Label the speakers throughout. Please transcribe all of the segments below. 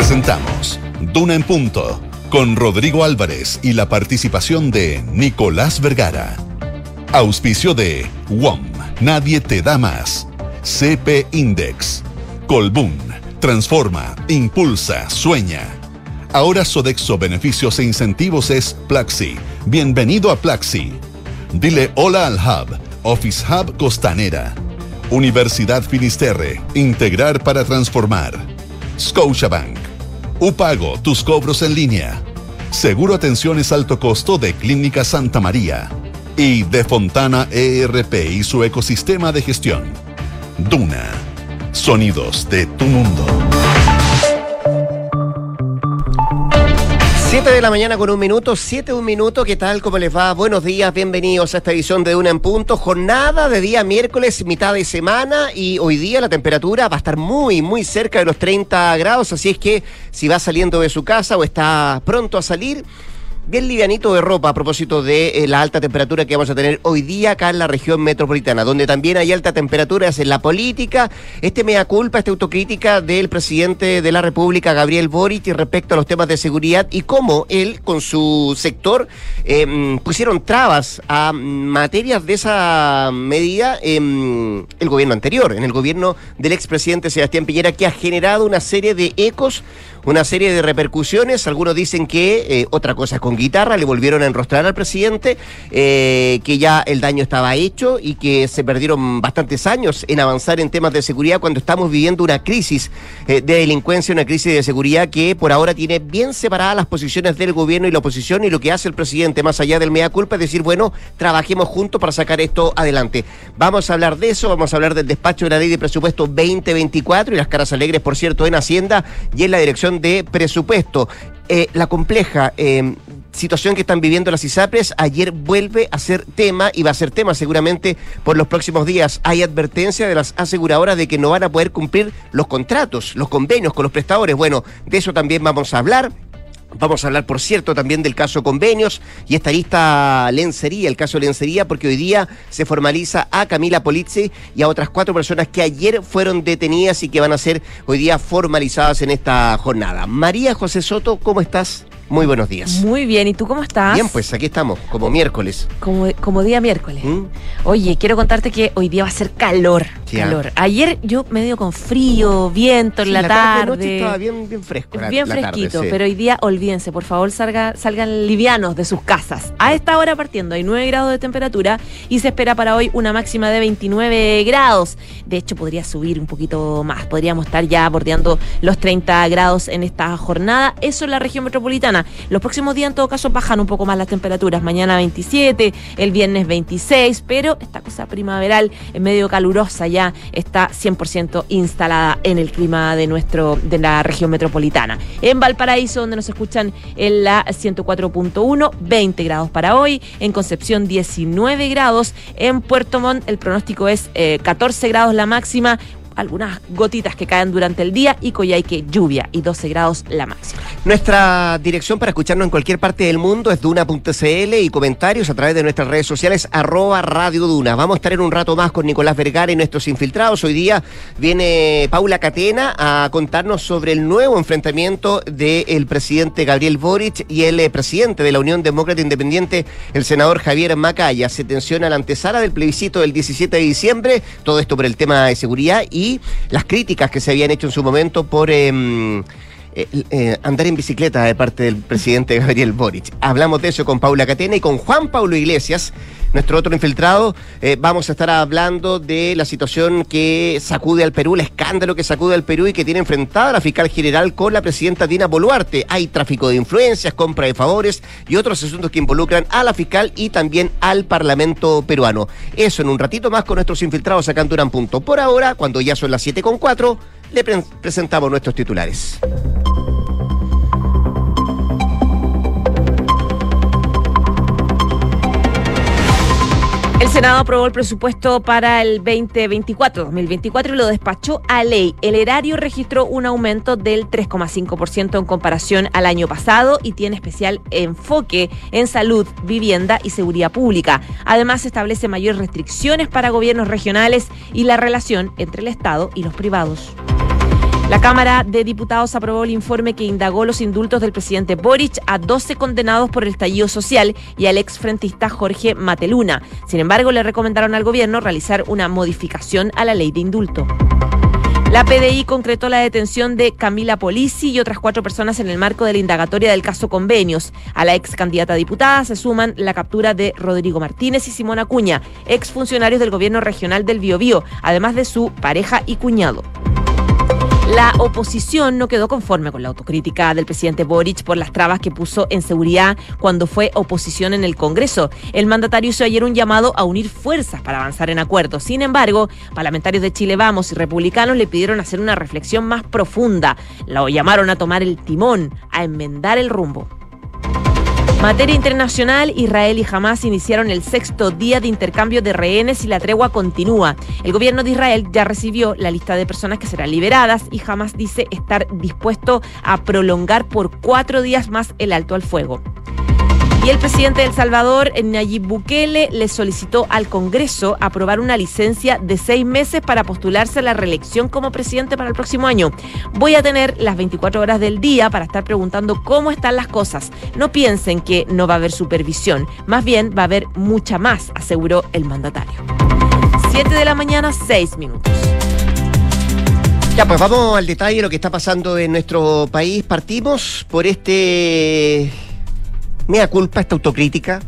Speaker 1: Presentamos Duna en Punto con Rodrigo Álvarez y la participación de Nicolás Vergara. Auspicio de WOM, Nadie te da más. CP Index. Colbún, transforma, impulsa, sueña. Ahora Sodexo Beneficios e Incentivos es Plaxi. Bienvenido a Plaxi. Dile hola al Hub, Office Hub Costanera. Universidad Finisterre, integrar para transformar. Scotiabank. Upago, tus cobros en línea. Seguro Atenciones Alto Costo de Clínica Santa María. Y de Fontana ERP y su ecosistema de gestión. Duna. Sonidos de tu mundo.
Speaker 2: 7 de la mañana con un minuto, 7 un minuto, ¿qué tal? ¿Cómo les va? Buenos días, bienvenidos a esta edición de Una en Punto. Jornada de día miércoles, mitad de semana y hoy día la temperatura va a estar muy, muy cerca de los 30 grados, así es que si va saliendo de su casa o está pronto a salir, bien livianito de ropa a propósito de eh, la alta temperatura que vamos a tener hoy día acá en la región metropolitana, donde también hay alta temperatura es en la política. Este mea culpa, esta autocrítica del presidente de la República, Gabriel Boric, respecto a los temas de seguridad y cómo él con su sector em, pusieron trabas a materias de esa medida en el gobierno anterior, en el gobierno del expresidente Sebastián Piñera, que ha generado una serie de ecos una serie de repercusiones. Algunos dicen que eh, otra cosa con guitarra le volvieron a enrostrar al presidente, eh, que ya el daño estaba hecho y que se perdieron bastantes años en avanzar en temas de seguridad cuando estamos viviendo una crisis eh, de delincuencia, una crisis de seguridad que por ahora tiene bien separadas las posiciones del gobierno y la oposición y lo que hace el presidente más allá del mea culpa es decir, bueno, trabajemos juntos para sacar esto adelante. Vamos a hablar de eso, vamos a hablar del despacho de la ley de presupuesto 2024 y las caras alegres, por cierto, en Hacienda y en la dirección de presupuesto. Eh, la compleja eh, situación que están viviendo las ISAPRES ayer vuelve a ser tema y va a ser tema seguramente por los próximos días. Hay advertencia de las aseguradoras de que no van a poder cumplir los contratos, los convenios con los prestadores. Bueno, de eso también vamos a hablar. Vamos a hablar, por cierto, también del caso convenios y esta lista lencería, el caso lencería, porque hoy día se formaliza a Camila Polizzi y a otras cuatro personas que ayer fueron detenidas y que van a ser hoy día formalizadas en esta jornada. María José Soto, ¿cómo estás? Muy buenos días.
Speaker 3: Muy bien, ¿y tú cómo estás?
Speaker 2: Bien, pues aquí estamos, como miércoles.
Speaker 3: Como, como día miércoles. ¿Mm? Oye, quiero contarte que hoy día va a ser calor. calor. Ayer yo medio con frío, viento en la, tarde.
Speaker 2: noche estaba bien, bien fresco.
Speaker 3: bien fresquito, pero hoy día olvídense, por favor, salga, salgan livianos de sus casas. A esta hora partiendo hay 9 grados de temperatura y se espera para hoy una máxima de 29 grados. De hecho, podría subir un poquito más. Podríamos estar ya bordeando los 30 grados en esta jornada. Eso en la región metropolitana. Los próximos días, en todo caso, bajan un poco más las temperaturas. Mañana 27, el viernes 26, pero esta cosa primaveral, en medio calurosa, ya está 100% instalada en el clima de nuestro de la región metropolitana. En Valparaíso, donde nos escuchan en la 104.1, 20 grados para hoy. En Concepción, 19 grados. En Puerto Montt, el pronóstico es 14 eh, grados la máxima, algunas gotitas que caen durante el día y Coyhaique lluvia y 12 grados la máxima.
Speaker 2: Nuestra dirección para escucharnos en cualquier parte del mundo es duna.cl y comentarios a través de nuestras redes sociales arroba Radio Duna. Vamos a estar en un rato más con Nicolás Vergara y nuestros infiltrados. Hoy día viene Paula Catena a contarnos sobre el nuevo enfrentamiento del presidente Gabriel Boric y el eh, presidente de la Unión Demócrata Independiente, el senador Javier Macaya. Se tensiona la antesala del plebiscito del 17 de diciembre, todo esto por el tema de seguridad y las críticas que se habían hecho en su momento por... Em, eh, eh, andar en bicicleta de parte del presidente Gabriel Boric. Hablamos de eso con Paula Catena y con Juan Pablo Iglesias, nuestro otro infiltrado. Eh, vamos a estar hablando de la situación que sacude al Perú, el escándalo que sacude al Perú y que tiene enfrentada la fiscal general con la presidenta Dina Boluarte. Hay tráfico de influencias, compra de favores y otros asuntos que involucran a la fiscal y también al Parlamento peruano. Eso en un ratito más con nuestros infiltrados acá en Durán Punto. Por ahora, cuando ya son las 7 con 4 le presentamos nuestros titulares.
Speaker 3: El Senado aprobó el presupuesto para el 2024-2024 y lo despachó a ley. El erario registró un aumento del 3,5% en comparación al año pasado y tiene especial enfoque en salud, vivienda y seguridad pública. Además, establece mayores restricciones para gobiernos regionales y la relación entre el Estado y los privados. La Cámara de Diputados aprobó el informe que indagó los indultos del presidente Boric a 12 condenados por el estallido social y al exfrentista Jorge Mateluna. Sin embargo, le recomendaron al gobierno realizar una modificación a la ley de indulto. La PDI concretó la detención de Camila Polisi y otras cuatro personas en el marco de la indagatoria del caso Convenios. A la ex candidata a diputada se suman la captura de Rodrigo Martínez y Simón Acuña, ex funcionarios del gobierno regional del Biobío, además de su pareja y cuñado. La oposición no quedó conforme con la autocrítica del presidente Boric por las trabas que puso en seguridad cuando fue oposición en el Congreso. El mandatario hizo ayer un llamado a unir fuerzas para avanzar en acuerdos. Sin embargo, parlamentarios de Chile Vamos y republicanos le pidieron hacer una reflexión más profunda. Lo llamaron a tomar el timón, a enmendar el rumbo. Materia internacional, Israel y Hamas iniciaron el sexto día de intercambio de rehenes y la tregua continúa. El gobierno de Israel ya recibió la lista de personas que serán liberadas y Hamas dice estar dispuesto a prolongar por cuatro días más el alto al fuego. Y el presidente de El Salvador, Nayib Bukele, le solicitó al Congreso aprobar una licencia de seis meses para postularse a la reelección como presidente para el próximo año. Voy a tener las 24 horas del día para estar preguntando cómo están las cosas. No piensen que no va a haber supervisión, más bien va a haber mucha más, aseguró el mandatario. Siete de la mañana, seis minutos.
Speaker 2: Ya, pues vamos al detalle de lo que está pasando en nuestro país. Partimos por este mea culpa, esta autocrítica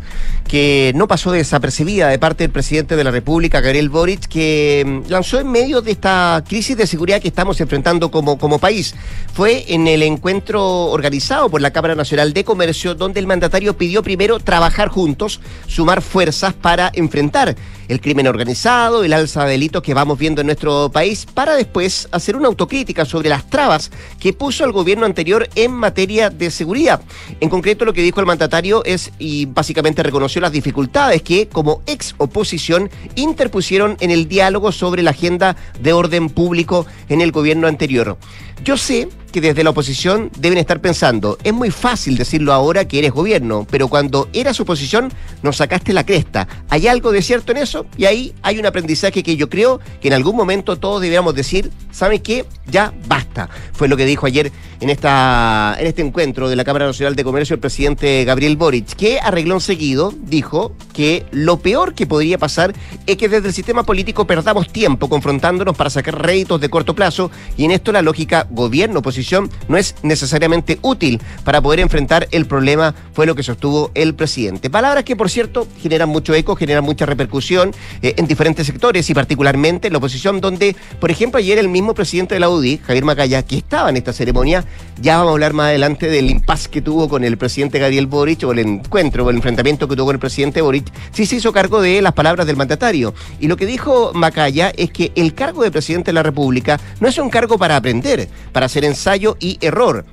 Speaker 2: que no pasó desapercibida de parte del presidente de la República, Gabriel Boric, que mm, lanzó en medio de esta crisis de seguridad que estamos enfrentando como, como país. Fue en el encuentro organizado por la Cámara Nacional de Comercio, donde el mandatario pidió primero trabajar juntos, sumar fuerzas para enfrentar el crimen organizado, el alza de delitos que vamos viendo en nuestro país, para después hacer una autocrítica sobre las trabas que puso el gobierno anterior en materia de seguridad. En concreto, lo que dijo el mandatario es, y básicamente reconoció las dificultades que, como ex oposición, interpusieron en el diálogo sobre la agenda de orden público en el gobierno anterior. Yo sé que desde la oposición deben estar pensando, es muy fácil decirlo ahora que eres gobierno, pero cuando eras oposición nos sacaste la cresta. ¿Hay algo de cierto en eso? Y ahí hay un aprendizaje que yo creo que en algún momento todos deberíamos decir, ¿saben qué? Ya basta. Fue lo que dijo ayer en, esta, en este encuentro de la Cámara Nacional de Comercio el presidente Gabriel Boric, que arregló seguido dijo que lo peor que podría pasar es que desde el sistema político perdamos tiempo confrontándonos para sacar réditos de corto plazo y en esto la lógica gobierno-oposición no es necesariamente útil para poder enfrentar el problema, fue lo que sostuvo el presidente. Palabras que, por cierto, generan mucho eco, generan mucha repercusión eh, en diferentes sectores y particularmente en la oposición, donde, por ejemplo, ayer el mismo presidente de la UDI, Javier Macaya, que estaba en esta ceremonia, ya vamos a hablar más adelante del impasse que tuvo con el presidente Gabriel Boric o el encuentro o el enfrentamiento que tuvo con el presidente Boric, sí se hizo cargo de las palabras del mandatario. Y lo que dijo Macaya es que el cargo de presidente de la República no es un cargo para aprender, para hacer ensayo y error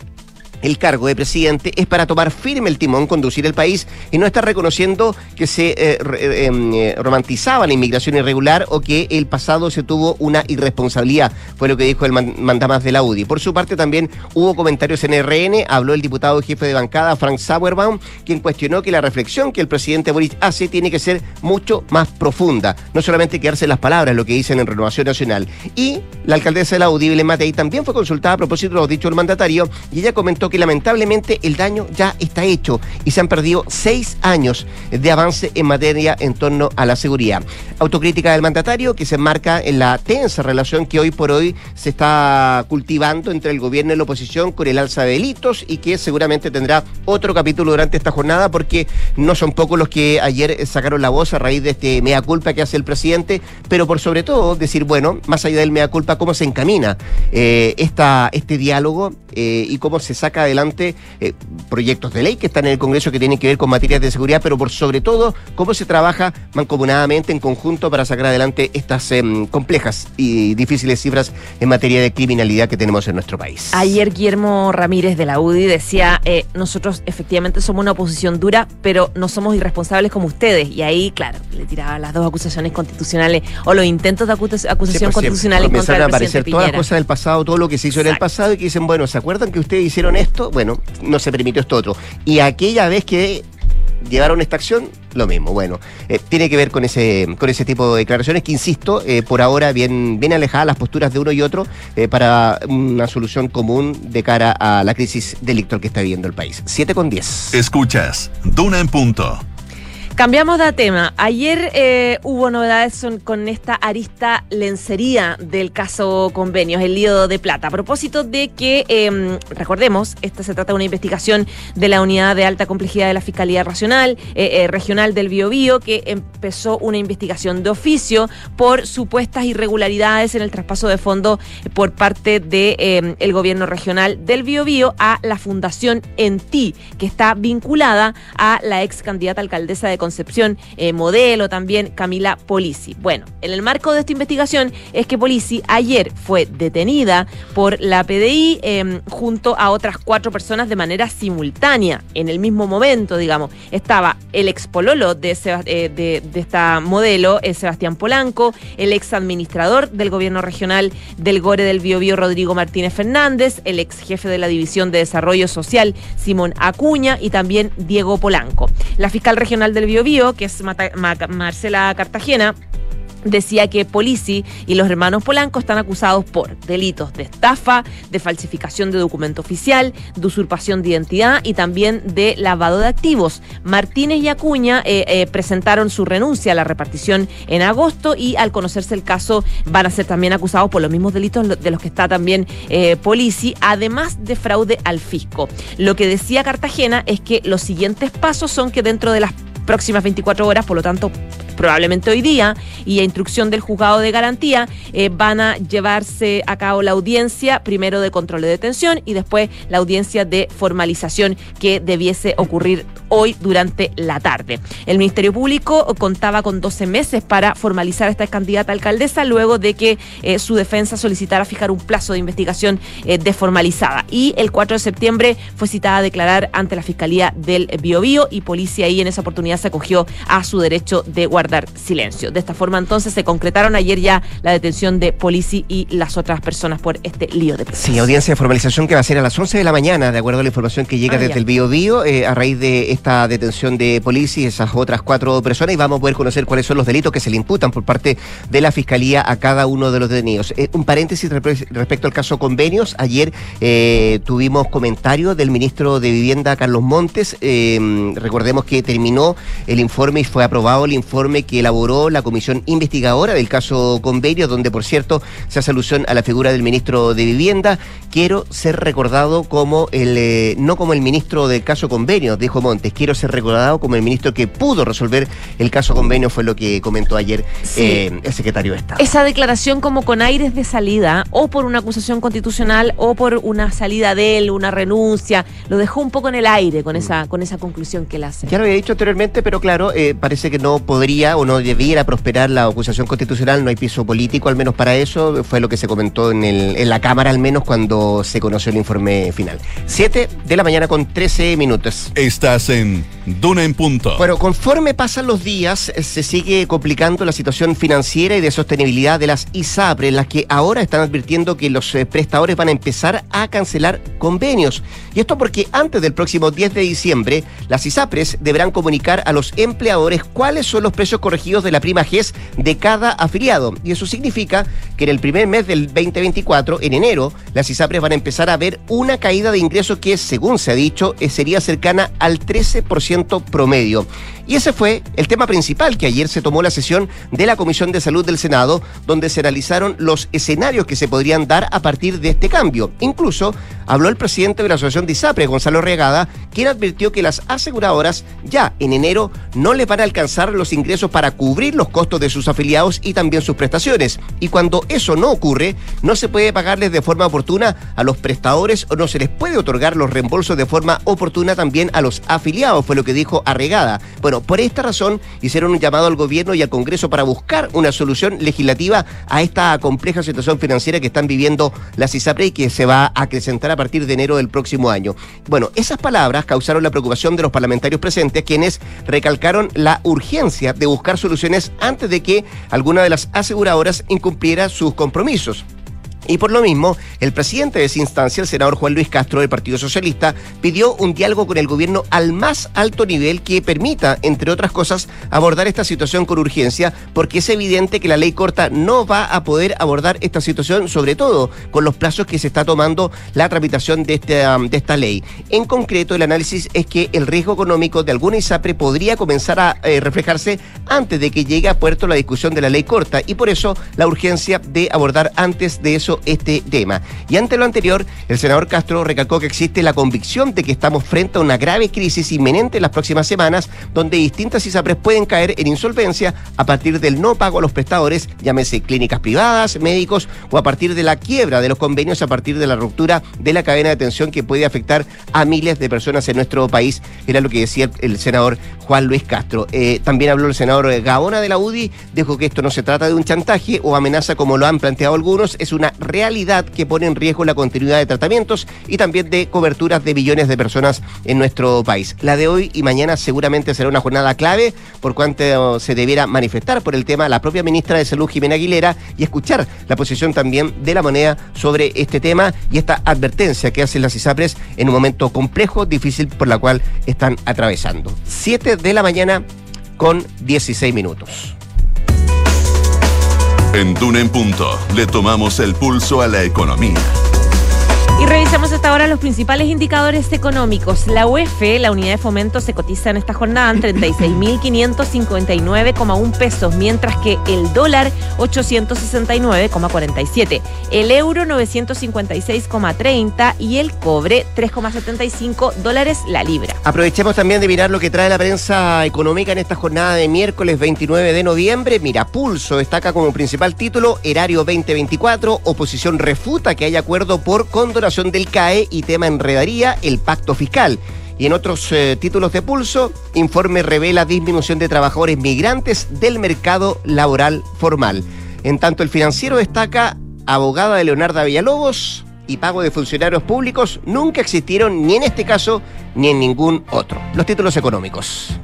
Speaker 2: el cargo de presidente es para tomar firme el timón, conducir el país y no estar reconociendo que se eh, eh, em, eh, romantizaba la inmigración irregular o que el pasado se tuvo una irresponsabilidad, fue lo que dijo el mandamás de la UDI. Por su parte también hubo comentarios en RN, habló el diputado jefe de bancada, Frank Sauerbaum, quien cuestionó que la reflexión que el presidente Boris hace tiene que ser mucho más profunda, no solamente quedarse en las palabras, lo que dicen en Renovación Nacional. Y la alcaldesa de la UDI, Matei, también fue consultada a propósito de lo dicho el mandatario y ella comentó que lamentablemente el daño ya está hecho y se han perdido seis años de avance en materia en torno a la seguridad. Autocrítica del mandatario que se enmarca en la tensa relación que hoy por hoy se está cultivando entre el gobierno y la oposición con el alza de delitos y que seguramente tendrá otro capítulo durante esta jornada porque no son pocos los que ayer sacaron la voz a raíz de este mea culpa que hace el presidente, pero por sobre todo decir, bueno, más allá del mea culpa, cómo se encamina eh, esta, este diálogo eh, y cómo se saca adelante eh, proyectos de ley que están en el Congreso que tienen que ver con materias de seguridad, pero por sobre todo cómo se trabaja mancomunadamente en conjunto para sacar adelante estas em, complejas y difíciles cifras en materia de criminalidad que tenemos en nuestro país.
Speaker 3: Ayer Guillermo Ramírez de la UDI decía, eh, nosotros efectivamente somos una oposición dura, pero no somos irresponsables como ustedes. Y ahí, claro, le tiraba las dos acusaciones constitucionales o los intentos de acusación pues constitucional en contra
Speaker 2: a aparecer todas las cosas del pasado, todo lo que se hizo en el pasado y que dicen, bueno, se acuerdan que ustedes hicieron esto? Bueno, no se permitió esto otro. Y aquella vez que llevaron esta acción, lo mismo. Bueno, eh, tiene que ver con ese, con ese tipo de declaraciones que, insisto, eh, por ahora bien, bien alejadas las posturas de uno y otro eh, para una solución común de cara a la crisis delictual que está viviendo el país. 7 con 10.
Speaker 1: Escuchas, Duna en punto.
Speaker 3: Cambiamos de tema. Ayer eh, hubo novedades con esta arista lencería del caso convenios, el lío de plata. A propósito de que, em, recordemos, esta se trata de una investigación de la unidad de alta complejidad de la Fiscalía Racional, eh, eh, Regional del Biobío, que empezó una investigación de oficio por supuestas irregularidades en el traspaso de fondos por parte del em, el gobierno regional del Biobío a la Fundación ENTI, que está vinculada a la ex candidata alcaldesa de Concepción eh, Modelo, también Camila Polisi. Bueno, en el marco de esta investigación es que Polisi ayer fue detenida por la PDI em, junto a otras cuatro personas de manera simultánea, en el mismo momento, digamos. Estaba el ex pololo de, eh, de, esta modelo, eh, Sebastián Polanco, el ex administrador del gobierno regional del Gore del Biobío, Rodrigo Martínez Fernández, el ex jefe de la División de Desarrollo Social, Simón Acuña, y también Diego Polanco. La fiscal regional del Biobío que es Marcela Cartagena, decía que Polisi y los hermanos Polanco están acusados por delitos de estafa, de falsificación de documento oficial, de usurpación de identidad y también de lavado de activos. Martínez y Acuña eh, eh, presentaron su renuncia a la repartición en agosto y al conocerse el caso van a ser también acusados por los mismos delitos de los que está también eh, Polisi, además de fraude al fisco. Lo que decía Cartagena es que los siguientes pasos son que dentro de las próximas 24 horas, por lo tanto probablemente hoy día, y a instrucción del juzgado de garantía, eh, van a llevarse a cabo la audiencia primero de control de detención y después la audiencia de formalización que debiese ocurrir hoy durante la tarde. El Ministerio Público contaba con 12 meses para formalizar a esta candidata alcaldesa luego de que eh, su defensa solicitara fijar un plazo de investigación eh, desformalizada. Y el 4 de septiembre fue citada a declarar ante la Fiscalía del Biobío y policía ahí en esa oportunidad se acogió a su derecho de guardar dar silencio. De esta forma entonces se concretaron ayer ya la detención de Polici y las otras personas por este lío de
Speaker 2: Sí, audiencia de formalización que va a ser a las 11 de la mañana, de acuerdo a la información que llega ah, desde el Bio Bio, eh, a raíz de esta detención de Polici y esas otras cuatro personas y vamos a poder conocer cuáles son los delitos que se le imputan por parte de la Fiscalía a cada uno de los detenidos. Eh, un paréntesis respecto al caso convenios. Ayer eh, tuvimos comentarios del ministro de Vivienda, Carlos Montes. recordemos que terminó el informe y fue aprobado el informe que elaboró la comisión investigadora del caso Convenio, donde por cierto se hace alusión a la figura del ministro de Vivienda. Quiero ser recordado como el, eh, no como el ministro del caso Convenio, dijo Montes, quiero ser recordado como el ministro que pudo resolver el caso Convenio, fue lo que comentó ayer eh, el secretario de Estado.
Speaker 3: Esa declaración como con aires de salida, o por una acusación constitucional, o por una salida de él, una renuncia, lo dejó un poco en el aire con esa, con esa conclusión que él hace.
Speaker 2: Ya lo había dicho anteriormente, pero claro, eh, parece que no podría o no debiera prosperar la acusación constitucional, no hay piso político al menos para eso, fue lo que se comentó en, el, en la Cámara al menos cuando se conoció el informe final. Siete de la mañana con 13 minutos.
Speaker 1: Estás en Duna en Punto.
Speaker 2: Bueno, conforme pasan los días, eh, se sigue complicando la situación financiera y de sostenibilidad de las ISAPRE, las que ahora están advirtiendo que los eh, prestadores van a empezar a cancelar convenios. Y esto porque antes del próximo 10 de diciembre, las ISAPRES deberán comunicar a los empleadores cuáles son los precios corregidos de la prima GES de cada afiliado. Y eso significa que en el primer mes del 2024, en enero, las ISAPRES van a empezar a ver una caída de ingresos que, según se ha dicho, eh, sería cercana al 13% promedio. Y ese fue el tema principal que ayer se tomó la sesión de la Comisión de Salud del Senado, donde se analizaron los escenarios que se podrían dar a partir de este cambio. Incluso habló el presidente de la Asociación de ISAPRE, Gonzalo Regada, quien advirtió que las aseguradoras ya en enero no les van a alcanzar los ingresos para cubrir los costos de sus afiliados y también sus prestaciones. Y cuando eso no ocurre, no se puede pagarles de forma oportuna a los prestadores o no se les puede otorgar los reembolsos de forma oportuna también a los afiliados, fue lo que dijo Arregada. Bueno, por esta razón hicieron un llamado al gobierno y al Congreso para buscar una solución legislativa a esta compleja situación financiera que están viviendo las ISAPRE y que se va a acrecentar a partir de enero del próximo año. Bueno, esas palabras causaron la preocupación de los parlamentarios presentes, quienes recalcaron la urgencia de buscar soluciones antes de que alguna de las aseguradoras incumpliera sus compromisos. Y por lo mismo, el presidente de esa instancia, el senador Juan Luis Castro del Partido Socialista, pidió un diálogo con el gobierno al más alto nivel que permita, entre otras cosas, abordar esta situación con urgencia, porque es evidente que la ley corta no va a poder abordar esta situación, sobre todo con los plazos que se está tomando la tramitación de, este, um, de esta ley. En concreto, el análisis es que el riesgo económico de alguna ISAPRE podría comenzar a eh, reflejarse antes de que llegue a puerto la discusión de la ley corta y por eso la urgencia de abordar antes de eso este tema. Y ante lo anterior, el senador Castro recalcó que existe la convicción de que estamos frente a una grave crisis inminente en las próximas semanas, donde distintas ISAPRES pueden caer en insolvencia a partir del no pago a los prestadores, llámese clínicas privadas, médicos o a partir de la quiebra de los convenios a partir de la ruptura de la cadena de atención que puede afectar a miles de personas en nuestro país, era lo que decía el senador Juan Luis Castro. Eh, también habló el senador Gaona de la UDI, dijo que esto no se trata de un chantaje o amenaza como lo han planteado algunos, es una realidad que pone en riesgo la continuidad de tratamientos y también de coberturas de millones de personas en nuestro país. La de hoy y mañana seguramente será una jornada clave por cuanto se debiera manifestar por el tema la propia ministra de Salud, Jimena Aguilera, y escuchar la posición también de la moneda sobre este tema y esta advertencia que hacen las ISAPRES en un momento complejo, difícil por la cual están atravesando. 7 de la mañana con 16 minutos.
Speaker 1: En Duna en Punto le tomamos el pulso a la economía.
Speaker 3: Revisamos hasta ahora los principales indicadores económicos. La UEF, la unidad de fomento, se cotiza en esta jornada en 36.559,1 pesos, mientras que el dólar 869,47, el euro 956,30 y el cobre 3,75 dólares la libra.
Speaker 2: Aprovechemos también de mirar lo que trae la prensa económica en esta jornada de miércoles 29 de noviembre. Mira, Pulso destaca como principal título Erario 2024, oposición refuta que haya acuerdo por condonación del CAE y tema enredaría el pacto fiscal. Y en otros eh, títulos de pulso, informe revela disminución de trabajadores migrantes del mercado laboral formal. En tanto, el financiero destaca abogada de Leonardo Villalobos y pago de funcionarios públicos nunca existieron ni en este caso ni en ningún otro. Los títulos económicos.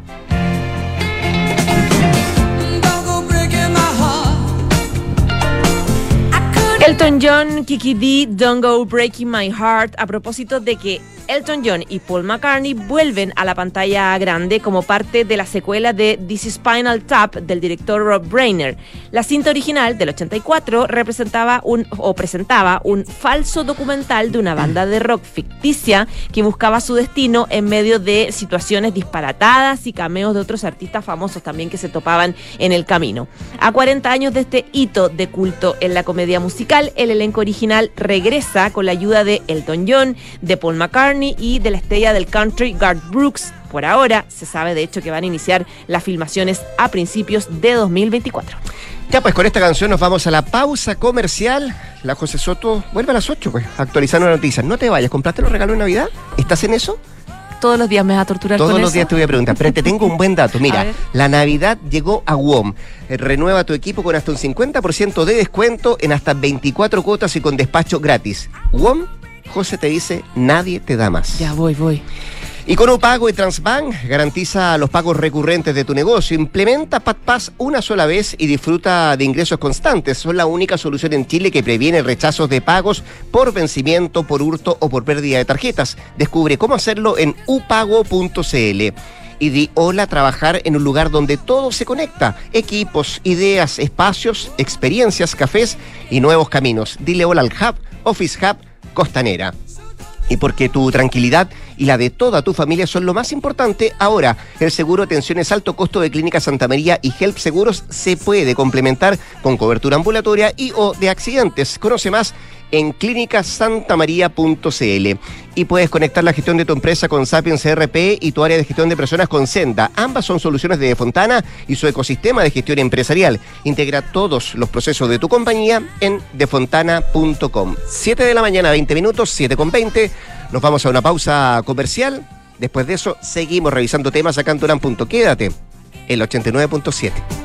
Speaker 3: Elton John, Kiki D, Don't Go Breaking My Heart, a propósito de que Elton John y Paul McCartney vuelven a la pantalla grande como parte de la secuela de This Spinal Tap del director Rob Brainer. La cinta original del 84 representaba un o presentaba un falso documental de una banda de rock ficticia que buscaba su destino en medio de situaciones disparatadas y cameos de otros artistas famosos también que se topaban en el camino. A 40 años de este hito de culto en la comedia musical, el elenco original regresa con la ayuda de Elton John, de Paul McCartney y de la estrella del country Garth Brooks. Por ahora se sabe de hecho que van a iniciar las filmaciones a principios de 2024.
Speaker 2: Ya pues con esta canción nos vamos a la pausa comercial. La José Soto vuelve a las 8 pues, actualizando las noticias. No te vayas, ¿compraste los regalos de Navidad? ¿Estás en eso?
Speaker 3: todos los días me vas a torturar
Speaker 2: Todos los días te voy a preguntar, pero te tengo un buen dato. Mira, la Navidad llegó a WOM. Eh, renueva tu equipo con hasta un 50% de descuento en hasta 24 cuotas y con despacho gratis. WOM José te dice, nadie te da más.
Speaker 3: Ya voy, voy.
Speaker 2: Y con pago y Transbank garantiza los pagos recurrentes de tu negocio. Implementa PatPass una sola vez y disfruta de ingresos constantes. Son la única solución en Chile que previene rechazos de pagos por vencimiento, por hurto o por pérdida de tarjetas. Descubre cómo hacerlo en upago.cl y di hola a trabajar en un lugar donde todo se conecta. Equipos, ideas, espacios, experiencias, cafés y nuevos caminos. Dile hola al Hub, Office Hub Costanera. Y porque tu tranquilidad y la de toda tu familia son lo más importante, ahora el seguro de tensiones alto costo de Clínica Santa María y Help Seguros se puede complementar con cobertura ambulatoria y o de accidentes. Conoce más en clínicasantamaría.cl y puedes conectar la gestión de tu empresa con Sapiens CRP y tu área de gestión de personas con Senda. Ambas son soluciones de Fontana y su ecosistema de gestión empresarial. Integra todos los procesos de tu compañía en defontana.com. 7 de la mañana, 20 minutos, 7 con 20. Nos vamos a una pausa comercial. Después de eso, seguimos revisando temas acá en. Quédate, el 89.7.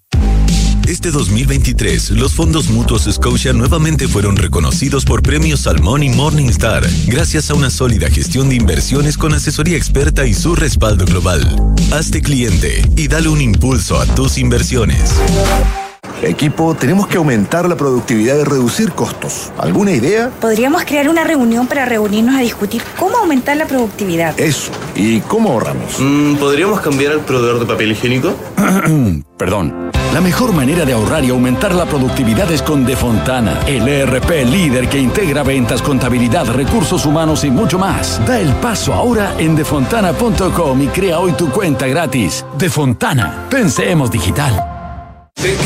Speaker 4: Este 2023, los fondos mutuos Scotia nuevamente fueron reconocidos por premios Salmón y Morningstar, gracias a una sólida gestión de inversiones con asesoría experta y su respaldo global. Hazte cliente y dale un impulso a tus inversiones.
Speaker 5: Equipo, tenemos que aumentar la productividad y reducir costos. ¿Alguna idea?
Speaker 6: Podríamos crear una reunión para reunirnos a discutir cómo aumentar la productividad.
Speaker 5: Eso. ¿Y cómo ahorramos?
Speaker 7: Mm, ¿Podríamos cambiar el proveedor de papel higiénico?
Speaker 8: Perdón. La mejor manera de ahorrar y aumentar la productividad es con Defontana, el ERP líder que integra ventas, contabilidad, recursos humanos y mucho más. Da el paso ahora en defontana.com y crea hoy tu cuenta gratis. Defontana, pensemos digital.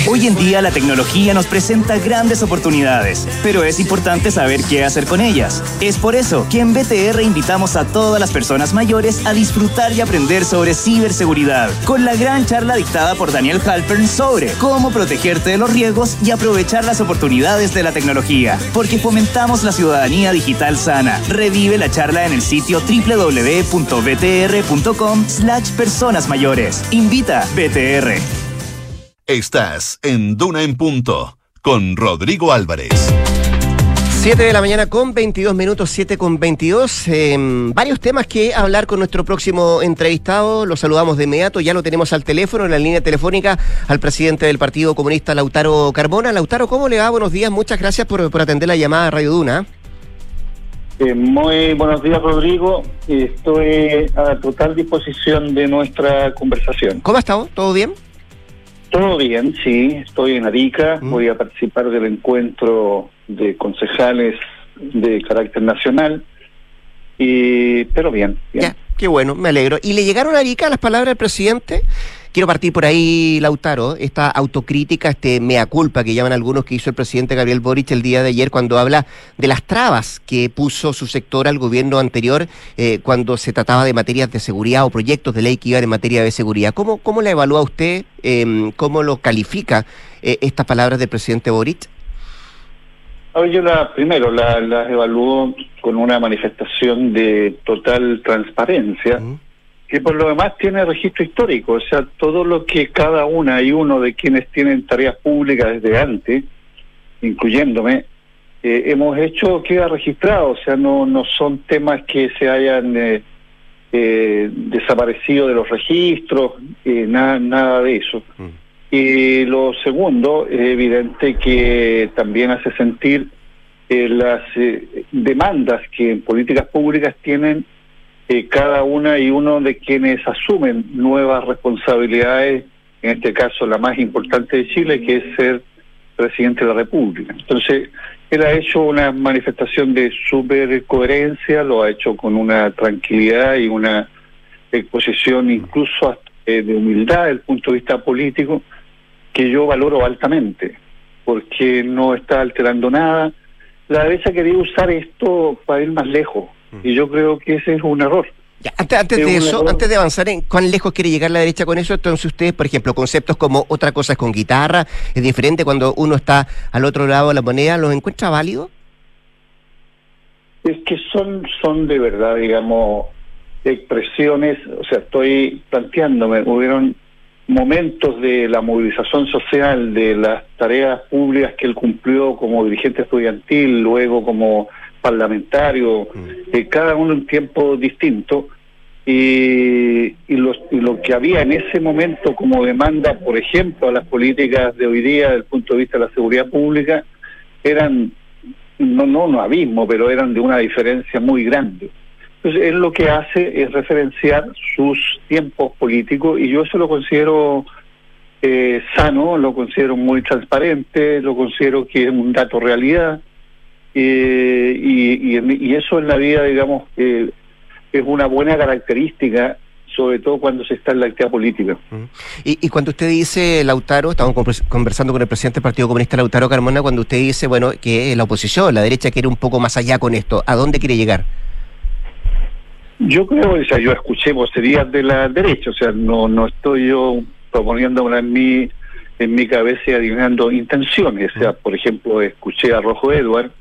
Speaker 9: Hoy en día la tecnología nos presenta grandes oportunidades, pero es importante saber qué hacer con ellas. Es por eso que en BTR invitamos a todas las personas mayores a disfrutar y aprender sobre ciberseguridad, con la gran charla dictada por Daniel Halpern sobre cómo protegerte de los riesgos y aprovechar las oportunidades de la tecnología, porque fomentamos la ciudadanía digital sana. Revive la charla en el sitio www.btr.com slash personas mayores. Invita BTR.
Speaker 1: Estás en Duna en Punto con Rodrigo Álvarez.
Speaker 2: 7 de la mañana con 22 minutos, 7 con 22. Em, varios temas que hablar con nuestro próximo entrevistado. Lo saludamos de inmediato. Ya lo tenemos al teléfono, en la línea telefónica, al presidente del Partido Comunista, Lautaro Carbona. Lautaro, ¿cómo le va? Buenos días. Muchas gracias por, por atender la llamada a Radio Duna.
Speaker 10: Eh, muy buenos días, Rodrigo. Estoy a total disposición de nuestra conversación.
Speaker 2: ¿Cómo ha estado? ¿Todo bien?
Speaker 10: Todo bien, sí. Estoy en Arica.
Speaker 2: Mm.
Speaker 10: Voy a participar del encuentro de concejales de carácter nacional. Y, pero bien, bien.
Speaker 2: Ya, qué bueno, me alegro. ¿Y le llegaron a Arica las palabras del presidente? Quiero partir por ahí, Lautaro, esta autocrítica, este mea culpa que llaman algunos que hizo el presidente Gabriel Boric el día de ayer cuando habla de las trabas que puso su sector al gobierno anterior eh, cuando se trataba de materias de seguridad o proyectos de ley que iban en materia de seguridad. ¿Cómo, cómo la evalúa usted? Eh, ¿Cómo lo califica eh, estas palabras del presidente Boric?
Speaker 10: A ver, yo la, primero las la evalúo con una manifestación de total transparencia. Que por lo demás tiene registro histórico, o sea, todo lo que cada una y uno de quienes tienen tareas públicas desde antes, incluyéndome, eh, hemos hecho queda registrado, o sea, no, no son temas que se hayan eh, eh, desaparecido de los registros, eh, nada, nada de eso. Y lo segundo, es evidente que también hace sentir las eh, demandas que en políticas públicas tienen eh, cada una y uno de quienes asumen nuevas responsabilidades, en este caso la más importante de Chile, que es ser presidente de la República. Entonces, él ha hecho una manifestación de super coherencia, lo ha hecho con una tranquilidad y una exposición incluso hasta, eh, de humildad desde el punto de vista político, que yo valoro altamente, porque no está alterando nada. La derecha quería usar esto para ir más lejos, y yo creo que ese es un error.
Speaker 2: Ya, antes, antes
Speaker 10: Es
Speaker 2: de eso,
Speaker 10: error.
Speaker 2: antes de avanzar en cuán lejos quiere llegar la derecha con eso, entonces ustedes, por ejemplo, conceptos como otra cosa es con guitarra, es diferente cuando uno está al otro lado de la moneda, ¿los encuentra válidos?
Speaker 10: Es que son, son de verdad, digamos, expresiones, o sea, estoy planteándome, hubieron momentos de la movilización social, de las tareas públicas que él cumplió como dirigente estudiantil, luego como parlamentario, eh, cada uno en tiempo distinto, y, y, los- y lo que había en ese momento como demanda, por ejemplo, a las políticas de hoy día desde el punto de vista de la seguridad pública, eran, no, no un abismo, pero eran de una diferencia muy grande. Entonces, él lo que hace es referenciar sus tiempos políticos y yo eso lo considero eh, sano, lo considero muy transparente, lo considero que es un dato realidad eh, y, y, y eso en la vida, digamos, eh, es una buena característica sobre todo cuando se está en la actividad política.
Speaker 2: Y, y cuando usted dice, Lautaro, estamos conversando con el presidente del Partido Comunista, Lautaro Carmona, cuando usted dice, bueno, que la oposición, la derecha quiere un poco más allá con esto, ¿a dónde quiere llegar?
Speaker 10: Yo creo, o sea, yo escuché vocerías de la derecha, o sea, no no estoy yo proponiendo en mi en mi cabeza y adivinando intenciones. O sea, por ejemplo, escuché a Rojo Edward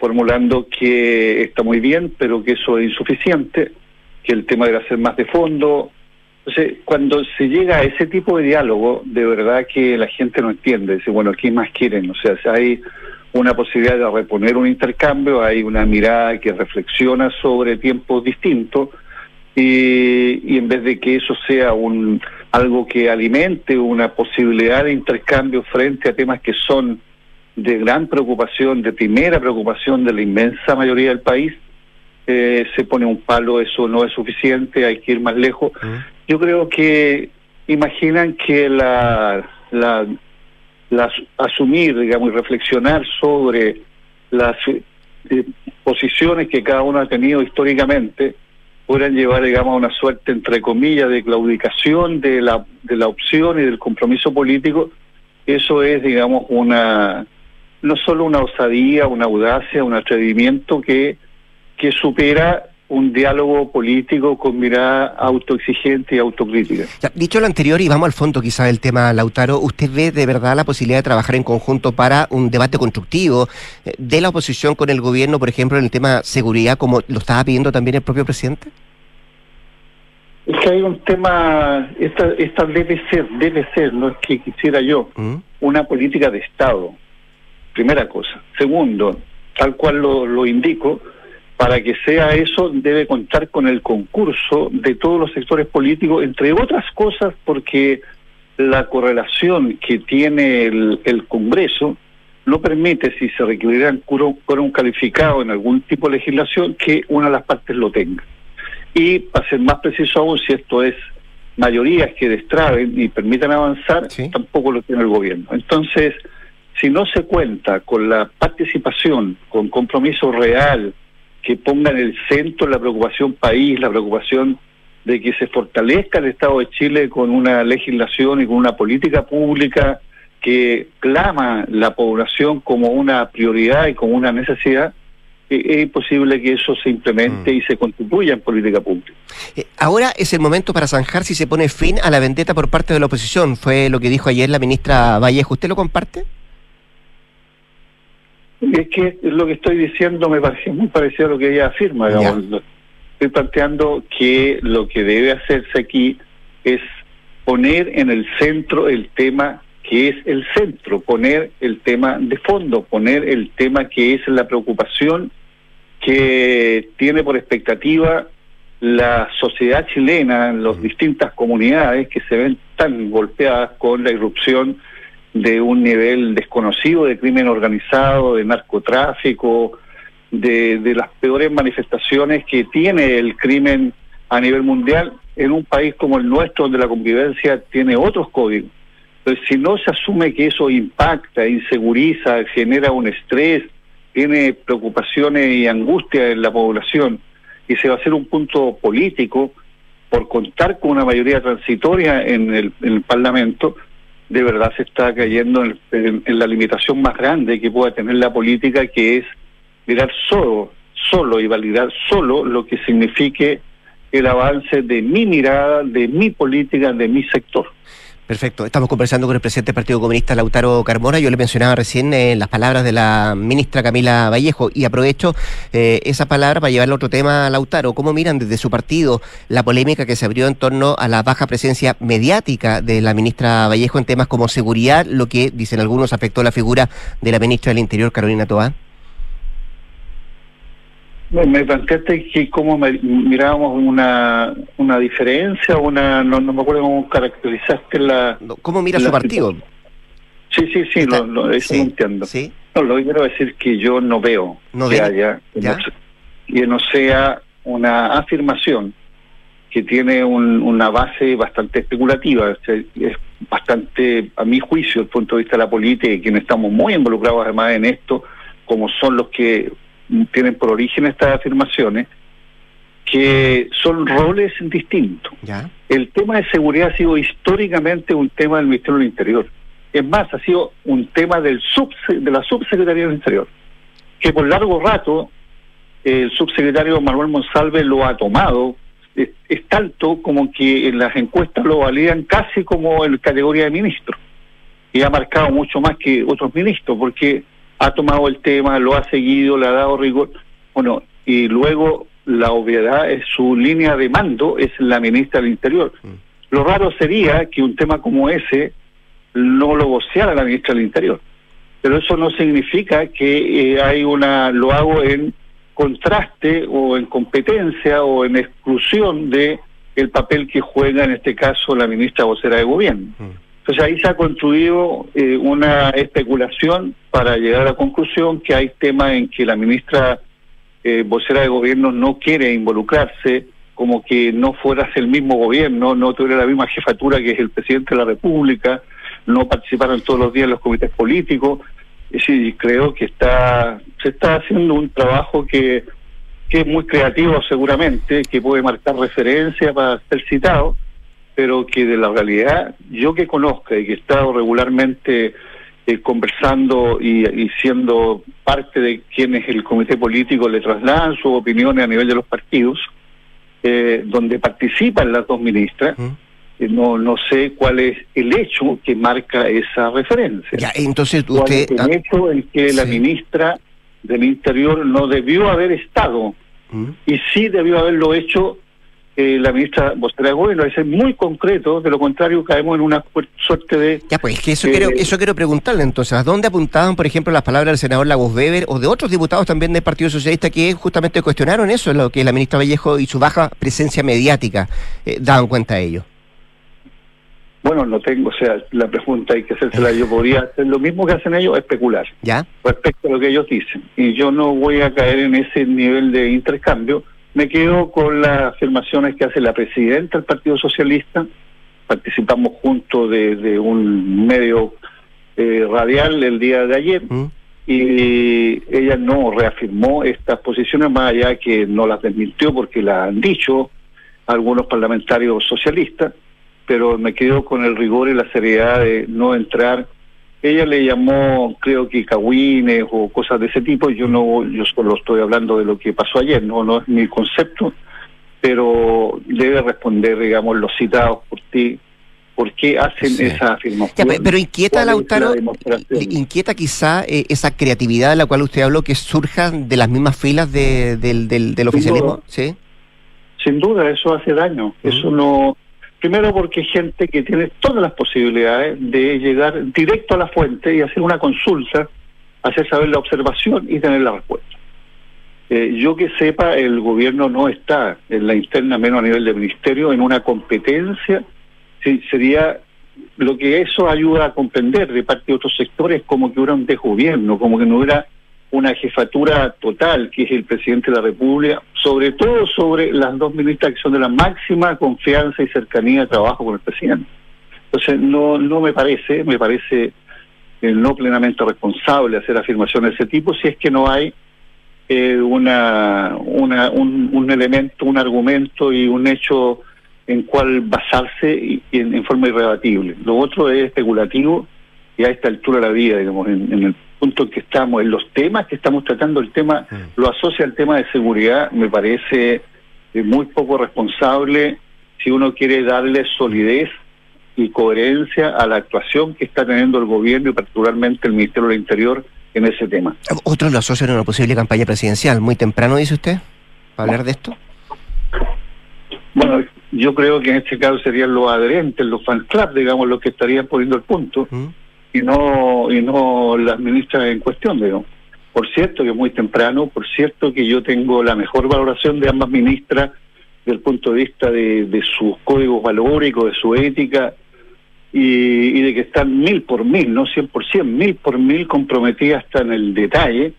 Speaker 10: formulando que está muy bien, pero que eso es insuficiente que el tema debe ser más de fondo. Entonces, cuando se llega a ese tipo de diálogo, de verdad que la gente no entiende. Dice, bueno, ¿qué más quieren? O sea, si hay una posibilidad de reponer un intercambio, hay una mirada que reflexiona sobre tiempos distintos y, y en vez de que eso sea un algo que alimente una posibilidad de intercambio frente a temas que son de gran preocupación, de primera preocupación de la inmensa mayoría del país, eh, se pone un palo, eso no es suficiente, hay que ir más lejos. Yo creo que imaginan que la, la, asumir, digamos, y reflexionar sobre las eh, posiciones que cada uno ha tenido históricamente, puedan llevar, digamos, a una suerte, entre comillas, de claudicación de la, de la opción y del compromiso político, eso es, digamos, una no solo una osadía, una audacia, un atrevimiento que que supera un diálogo político con mirada autoexigente y autocrítica.
Speaker 2: dicho lo anterior, y vamos al fondo quizá del tema, Lautaro, ¿usted ve de verdad la posibilidad de trabajar en conjunto para un debate constructivo eh, de la oposición con el gobierno, por ejemplo, en el tema seguridad, como lo estaba pidiendo también el propio presidente?
Speaker 10: Es que hay un tema, esta, esta debe ser, debe ser, no es que quisiera yo, ¿Mm? una política de Estado, primera cosa. Segundo, tal cual lo, lo indico, para que sea eso debe contar con el concurso de todos los sectores políticos, entre otras cosas porque la correlación que tiene el, Congreso no permite, si se requiriera un calificado en algún tipo de legislación, que una de las partes lo tenga. Y para ser más preciso aún, si esto es mayorías que destraben y permitan avanzar, tampoco lo tiene el gobierno. Entonces, si no se cuenta con la participación, con compromiso real, que ponga en el centro la preocupación país, la preocupación de que se fortalezca el Estado de Chile con una legislación y con una política pública que clama la población como una prioridad y como una necesidad, eh, es imposible que eso se implemente mm. y se contribuya en política pública.
Speaker 2: Eh, ahora es el momento para zanjar si se pone fin a la vendetta por parte de la oposición, fue lo que dijo ayer la ministra Vallejo. ¿Usted lo comparte?
Speaker 10: Es que lo que estoy diciendo me parece muy parecido a lo que ella afirma. Estoy planteando que lo que debe hacerse aquí es poner en el centro el tema que es el centro, poner el tema de fondo, poner el tema que es la preocupación que tiene por expectativa la sociedad chilena, las distintas comunidades que se ven tan golpeadas con la irrupción de un nivel desconocido de crimen organizado, de narcotráfico, de, de las peores manifestaciones que tiene el crimen a nivel mundial en un país como el nuestro, donde la convivencia tiene otros códigos. Entonces, si no se asume que eso impacta, inseguriza, genera un estrés, tiene preocupaciones y angustia en la población, y se va a hacer un punto político por contar con una mayoría transitoria en el, en el Parlamento, de verdad se está cayendo en, la limitación más grande que pueda tener la política, que es mirar solo, solo y validar solo lo que signifique el avance de mi mirada, de mi política, de mi sector.
Speaker 2: Perfecto. Estamos conversando con el presidente del Partido Comunista, Lautaro Carmona. Yo le mencionaba recién eh, las palabras de la ministra Camila Vallejo y aprovecho eh, esa palabra para llevarle a otro tema, Lautaro. ¿Cómo miran desde su partido la polémica que se abrió en torno a la baja presencia mediática de la ministra Vallejo en temas como seguridad, lo que, dicen algunos, afectó la figura de la ministra del Interior, Carolina Toá?
Speaker 10: Me planteaste que cómo mirábamos una, una diferencia, una no, no me acuerdo cómo caracterizaste la...
Speaker 2: ¿Cómo mira su partido?
Speaker 10: Sí, sí, sí, lo, lo, eso entiendo. ¿Sí? No, lo que quiero decir que yo no veo
Speaker 2: no
Speaker 10: que haya, y no sea una afirmación que tiene un, una base bastante especulativa, es bastante, a mi juicio, desde el punto de vista de la política, y quienes estamos muy involucrados además en esto, como son los que tienen por origen estas afirmaciones, que son roles distintos.
Speaker 2: ¿Ya?
Speaker 10: El tema de seguridad ha sido históricamente un tema del Ministerio del Interior. Es más, ha sido un tema del subse- de la Subsecretaría del Interior, que por largo rato el subsecretario Manuel Monsalve lo ha tomado. Es, es tanto como que en las encuestas lo validan casi como en categoría de ministro. Y ha marcado mucho más que otros ministros, porque ha tomado el tema, lo ha seguido, le ha dado rigor. Bueno, y luego la obviedad es su línea de mando, es la ministra del Interior. Lo raro sería que un tema como ese no lo voceara la ministra del Interior. Pero eso no significa que eh, hay una, lo hago en contraste o en competencia o en exclusión de el papel que juega en este caso la ministra vocera de gobierno. Entonces ahí se ha construido eh, una especulación para llegar a la conclusión que hay temas en que la ministra eh, vocera de gobierno no quiere involucrarse, como que no fueras el mismo gobierno, no tuviera la misma jefatura que es el presidente de la República, no participaran todos los días en los comités políticos. Es decir, creo que está se está haciendo un trabajo que, que es muy creativo seguramente, que puede marcar referencia para ser citado, pero que de la realidad, yo que conozca y que he estado regularmente eh, conversando y, y siendo parte de quienes el comité político le trasladan sus opiniones a nivel de los partidos, eh, donde participan las dos ministras, eh, no, no sé cuál es el hecho que marca esa referencia.
Speaker 2: Ya, entonces
Speaker 10: ¿Cuál
Speaker 2: usted...
Speaker 10: es el hecho en que la ministra del Interior no debió haber estado y sí debió haberlo hecho eh, la ministra vocera gobierno. Es muy concreto, de lo contrario caemos en una suerte de...
Speaker 2: Ya, pues es que eso,
Speaker 10: eh,
Speaker 2: quiero, eso quiero preguntarle entonces. ¿A dónde apuntaban, por ejemplo, las palabras del senador Lagos Weber o de otros diputados también del Partido Socialista que justamente cuestionaron eso, lo que la ministra Vallejo y su baja presencia mediática eh, daban cuenta de ello?
Speaker 10: Bueno, no tengo, o sea, la pregunta hay que hacérsela. Yo podría hacer lo mismo que hacen ellos, especular
Speaker 2: ¿Ya?
Speaker 10: respecto a lo que ellos dicen. Y yo no voy a caer en ese nivel de intercambio. Me quedo con las afirmaciones que hace la presidenta del Partido Socialista. Participamos juntos de, de un medio eh, radial el día de ayer. Y ella no reafirmó estas posiciones, más allá que no las desmintió porque las han dicho algunos parlamentarios socialistas pero me quedo con el rigor y la seriedad de no entrar. Ella le llamó, creo que cagüines o cosas de ese tipo. Yo no, yo solo estoy hablando de lo que pasó ayer, no, no es mi concepto, pero debe responder, digamos, los citados por ti. ¿Por qué hacen
Speaker 2: Sí.
Speaker 10: esa afirmación?
Speaker 2: Ya, pero inquieta,
Speaker 10: ¿Cuál es la
Speaker 2: Lautaro, le inquieta quizá eh, esa creatividad de la cual usted habló que surja de las mismas filas de- del, del, del oficialismo. Sí.
Speaker 10: Sin duda, eso hace daño. Eso no. Primero, porque hay gente que tiene todas las posibilidades de llegar directo a la fuente y hacer una consulta, hacer saber la observación y tener la respuesta. Eh, yo que sepa, el gobierno no está en la interna, menos a nivel de ministerio, en una competencia. Sí, sería lo que eso ayuda a comprender de parte de otros sectores, como que hubiera un desgobierno, como que no hubiera una jefatura total, que es el presidente de la República, sobre todo sobre las dos ministras que son de la máxima confianza y cercanía de trabajo con el presidente. Entonces, no, no me parece, me parece eh, no plenamente responsable hacer afirmaciones de ese tipo si es que no hay eh, una, una un, un elemento, un argumento y un hecho en cual basarse y, en, forma irrebatible. Lo otro es especulativo y a esta altura de la vida, digamos, en el punto en que estamos, en los temas que estamos tratando, el tema lo asocia al tema de seguridad, me parece eh, muy poco responsable si uno quiere darle solidez y coherencia a la actuación que está teniendo el gobierno y particularmente el Ministerio del Interior en ese tema.
Speaker 2: Otros lo asocian a una posible campaña presidencial. Muy temprano, dice usted, para hablar de esto.
Speaker 10: Bueno, yo creo que en este caso serían los adherentes, los fan club, digamos, los que estarían poniendo el punto y no y no las ministras en cuestión, digamos. Por cierto que es muy temprano, por cierto que yo tengo la mejor valoración de ambas ministras desde el punto de vista de, de sus códigos valóricos, de su ética y, y de que están mil por mil, no cien por cien, mil por mil comprometidas hasta en el detalle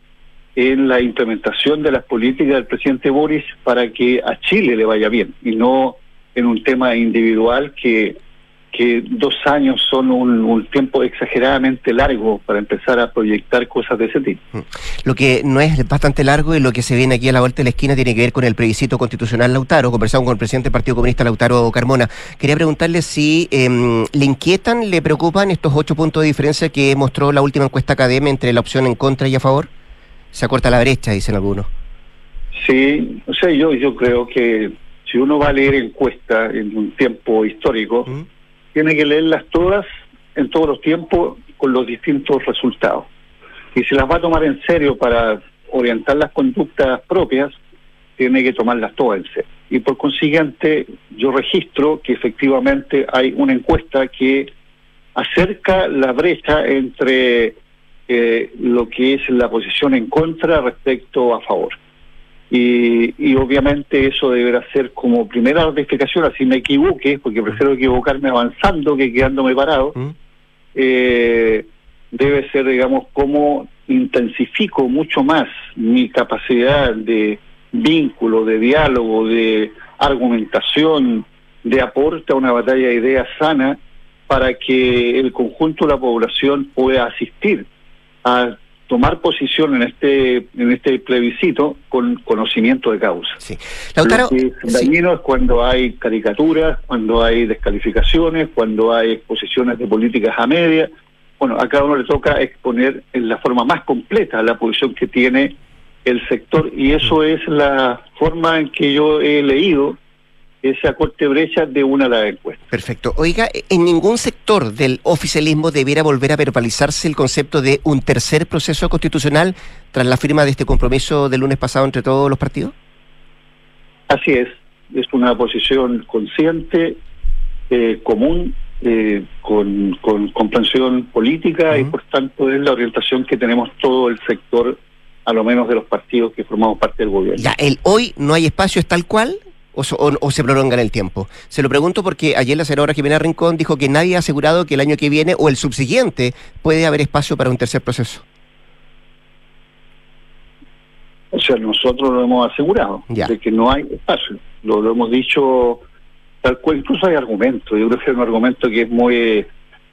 Speaker 10: en la implementación de las políticas del presidente Boris para que a Chile le vaya bien y no en un tema individual que que dos años son un, un, tiempo exageradamente largo para empezar a proyectar cosas de ese tipo. Mm.
Speaker 2: Lo que no es bastante largo y lo que se viene aquí a la vuelta de la esquina tiene que ver con el plebiscito constitucional Lautaro. Conversamos con el presidente del Partido Comunista Lautaro Carmona. Quería preguntarle si eh, le inquietan, le preocupan estos ocho puntos de diferencia que mostró la última encuesta académica entre la opción en contra y a favor. Se acorta la brecha, dicen algunos.
Speaker 10: Sí, o sea, yo, yo creo que si uno va a leer encuestas en un tiempo histórico, ¿Mm? Tiene que leerlas todas en todos los tiempos con los distintos resultados. Y si las va a tomar en serio para orientar las conductas propias, tiene que tomarlas todas en serio. Y por consiguiente, yo registro que efectivamente hay una encuesta que acerca la brecha entre eh, lo que es la posición en contra respecto a favor. Y, obviamente eso deberá ser como primera notificación, así me equivoque, porque prefiero equivocarme avanzando que quedándome parado, ¿Mm? eh, debe ser, digamos, cómo intensifico mucho más mi capacidad de vínculo, de diálogo, de argumentación, de aporte a una batalla de ideas sana para que el conjunto de la población pueda asistir a tomar posición en este en este plebiscito con conocimiento de causa.
Speaker 2: Sí. Lautaro,
Speaker 10: Lo que es dañino es cuando hay caricaturas, cuando hay descalificaciones, cuando hay exposiciones de políticas a media. Bueno, a cada uno le toca exponer en la forma más completa la posición que tiene el sector y eso es la forma en que yo he leído ese acorte brecha de una de las encuestas.
Speaker 2: Perfecto. Oiga, en ningún sector del oficialismo debiera volver a verbalizarse el concepto de un tercer proceso constitucional tras la firma de este compromiso del lunes pasado entre todos los partidos.
Speaker 10: Así es, es una posición consciente, eh, común, eh, con, comprensión política y por tanto es la orientación que tenemos todo el sector, a lo menos de los partidos que formamos parte del gobierno.
Speaker 2: Ya, el hoy no hay espacio es tal cual o, se prolonga en el tiempo? Se lo pregunto porque ayer la senadora Jimena Rincón dijo que nadie ha asegurado que el año que viene o el subsiguiente puede haber espacio para un tercer proceso.
Speaker 10: O sea, nosotros lo hemos asegurado, de que no hay espacio. Lo, hemos dicho tal cual, incluso hay argumentos. Yo creo que es un argumento que es muy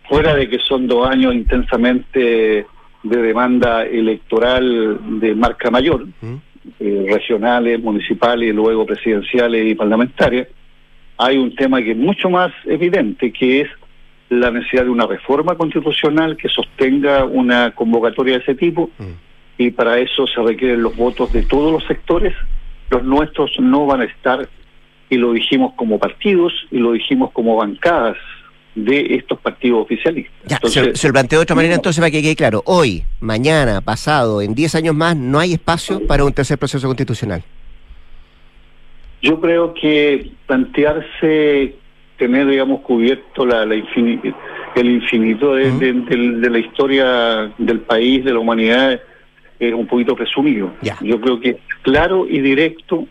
Speaker 10: fuera de que son dos años intensamente de demanda electoral de marca mayor. Eh, regionales, municipales, y luego presidenciales y parlamentarias, hay un tema que es mucho más evidente, que es la necesidad de una reforma constitucional que sostenga una convocatoria de ese tipo mm. y para eso se requieren los votos de todos los sectores. Los nuestros no van a estar, y lo dijimos como partidos y lo dijimos como bancadas de estos partidos oficialistas.
Speaker 2: se, lo planteo de otra manera entonces para que quede claro. Hoy, mañana, pasado, en 10 años más, no hay espacio para un tercer proceso constitucional.
Speaker 10: Yo creo que plantearse tener, digamos, cubierto la, el infinito de, la historia del país, de la humanidad, es un poquito presumido. Yo creo que es claro y directo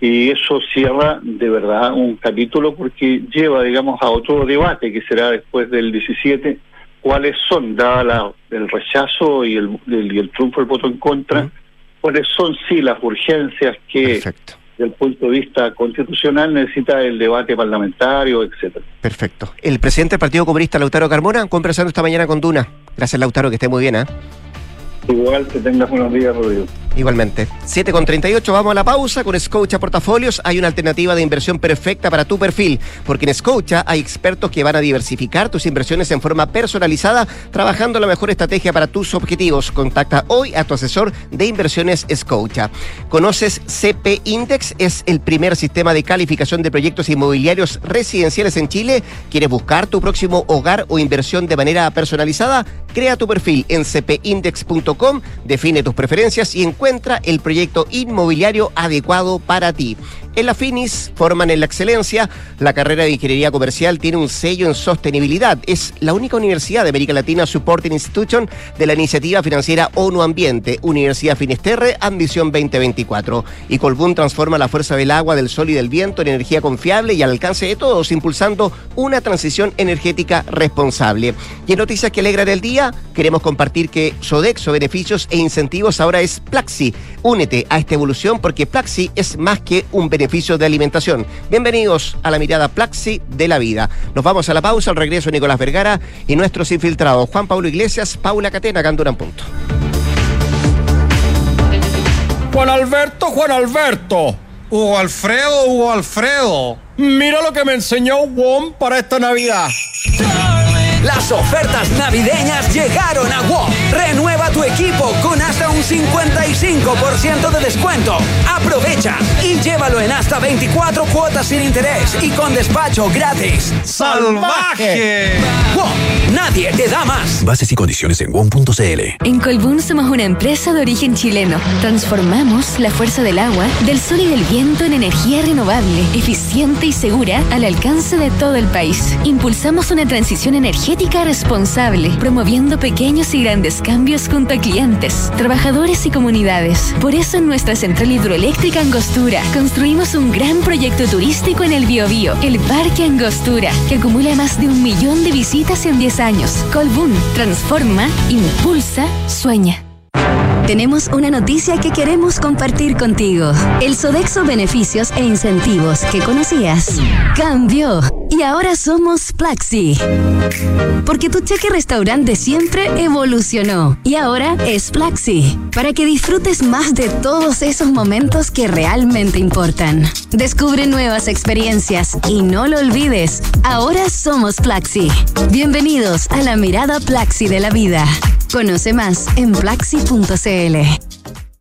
Speaker 10: y eso cierra de verdad un capítulo porque lleva, digamos, a otro debate que será después del 17, cuáles son, dada el rechazo y el, y el triunfo del voto en contra, cuáles son sí las urgencias que desde el punto de vista constitucional necesita el debate parlamentario, etcétera.
Speaker 2: Perfecto. El presidente del Partido Comunista, Lautaro Carmona, conversando esta mañana con Duna. Gracias, Lautaro, que esté muy bien. ¿eh?
Speaker 10: Igual que tengas buenos días, Rodrigo.
Speaker 2: Igualmente. 7 con 38, vamos a la pausa. Con Scotia Portafolios hay una alternativa de inversión perfecta para tu perfil, porque en Scotia hay expertos que van a diversificar tus inversiones en forma personalizada, trabajando la mejor estrategia para tus objetivos. Contacta hoy a tu asesor de inversiones Scotia. ¿Conoces CP Index? Es el primer sistema de calificación de proyectos inmobiliarios residenciales en Chile. ¿Quieres buscar tu próximo hogar o inversión de manera personalizada? Crea tu perfil en cpindex.com, define tus preferencias y encuentra el proyecto inmobiliario adecuado para ti. En la Finis forman en la excelencia. La carrera de Ingeniería Comercial tiene un sello en sostenibilidad. Es la única universidad de América Latina Supporting Institution de la iniciativa financiera ONU Ambiente, Universidad Finisterre, Ambición 2024. Y Colbún transforma la fuerza del agua, del sol y del viento en energía confiable y al alcance de todos, impulsando una transición energética responsable. Y en noticias que alegran el día, queremos compartir que Sodexo, beneficios e incentivos ahora es Plaxi. Únete a esta evolución porque Plaxi es más que un beneficio beneficios de alimentación. Bienvenidos a la mirada Plaxi de la vida. Nos vamos a la pausa, al regreso Nicolás Vergara y nuestros infiltrados Juan Pablo Iglesias, Paula Catena, Canduran Punto.
Speaker 11: Juan Alberto, Juan Alberto. Hugo Alfredo, Hugo Alfredo. Mira lo que me enseñó WOM para esta Navidad.
Speaker 12: Las ofertas navideñas llegaron a WOM. Renueva tu equipo con hasta un 55% de descuento. Aprovecha y llévalo en hasta 24 cuotas sin interés y con despacho gratis.
Speaker 11: ¡Salvaje!
Speaker 12: WOM, nadie te da más.
Speaker 4: Bases y condiciones en WOM.cl.
Speaker 13: En Colbún somos una empresa de origen chileno. Transformamos la fuerza del agua, del sol y del viento en energía renovable, eficiente y segura al alcance de todo el país. Impulsamos una transición energética responsable, promoviendo pequeños y grandes cambios junto a clientes, trabajadores y comunidades. Por eso en nuestra central hidroeléctrica Angostura construimos un gran proyecto turístico en el Biobío, el Parque Angostura, que acumula más de un millón de visitas en 10 años. Colbún transforma, impulsa, sueña. Tenemos una noticia que queremos compartir contigo. El Sodexo Beneficios e Incentivos que conocías cambió y ahora somos Plaxi. Porque tu cheque restaurante siempre evolucionó y ahora es Plaxi. Para que disfrutes más de todos esos momentos que realmente importan. Descubre nuevas experiencias y no lo olvides, ahora somos Plaxi. Bienvenidos a la mirada Plaxi de la vida. Conoce más en plaxi.cl.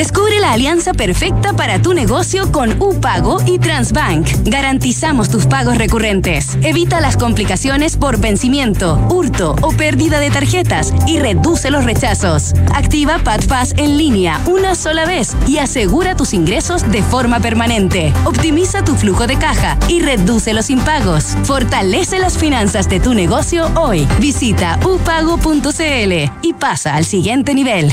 Speaker 13: Descubre la alianza perfecta para tu negocio con UPago y Transbank. Garantizamos tus pagos recurrentes. Evita las complicaciones por vencimiento, hurto o pérdida de tarjetas y reduce los rechazos. Activa PadPass en línea una sola vez y asegura tus ingresos de forma permanente. Optimiza tu flujo de caja y reduce los impagos. Fortalece las finanzas de tu negocio hoy. Visita upago.cl y pasa al siguiente nivel.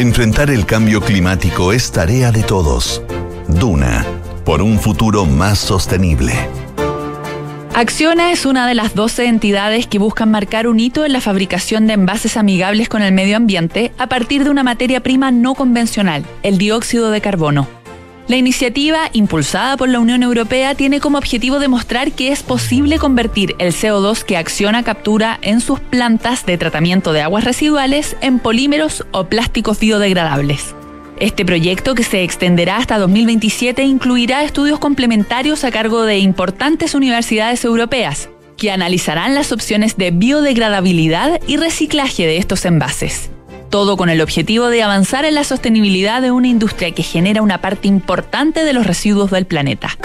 Speaker 1: Enfrentar el cambio climático es tarea de todos. Duna, por un futuro más sostenible.
Speaker 14: Acciona es una de las 12 entidades que buscan marcar un hito en la fabricación de envases amigables con el medio ambiente a partir de una materia prima no convencional, el dióxido de carbono. La iniciativa, impulsada por la Unión Europea, tiene como objetivo demostrar que es posible convertir el CO2 que Acciona captura en sus plantas de tratamiento de aguas residuales en polímeros o plásticos biodegradables. Este proyecto, que se extenderá hasta 2027, incluirá estudios complementarios a cargo de importantes universidades europeas, que analizarán las opciones de biodegradabilidad y reciclaje de estos envases. Todo con el objetivo de avanzar en la sostenibilidad de una industria que genera una parte importante de los residuos del planeta.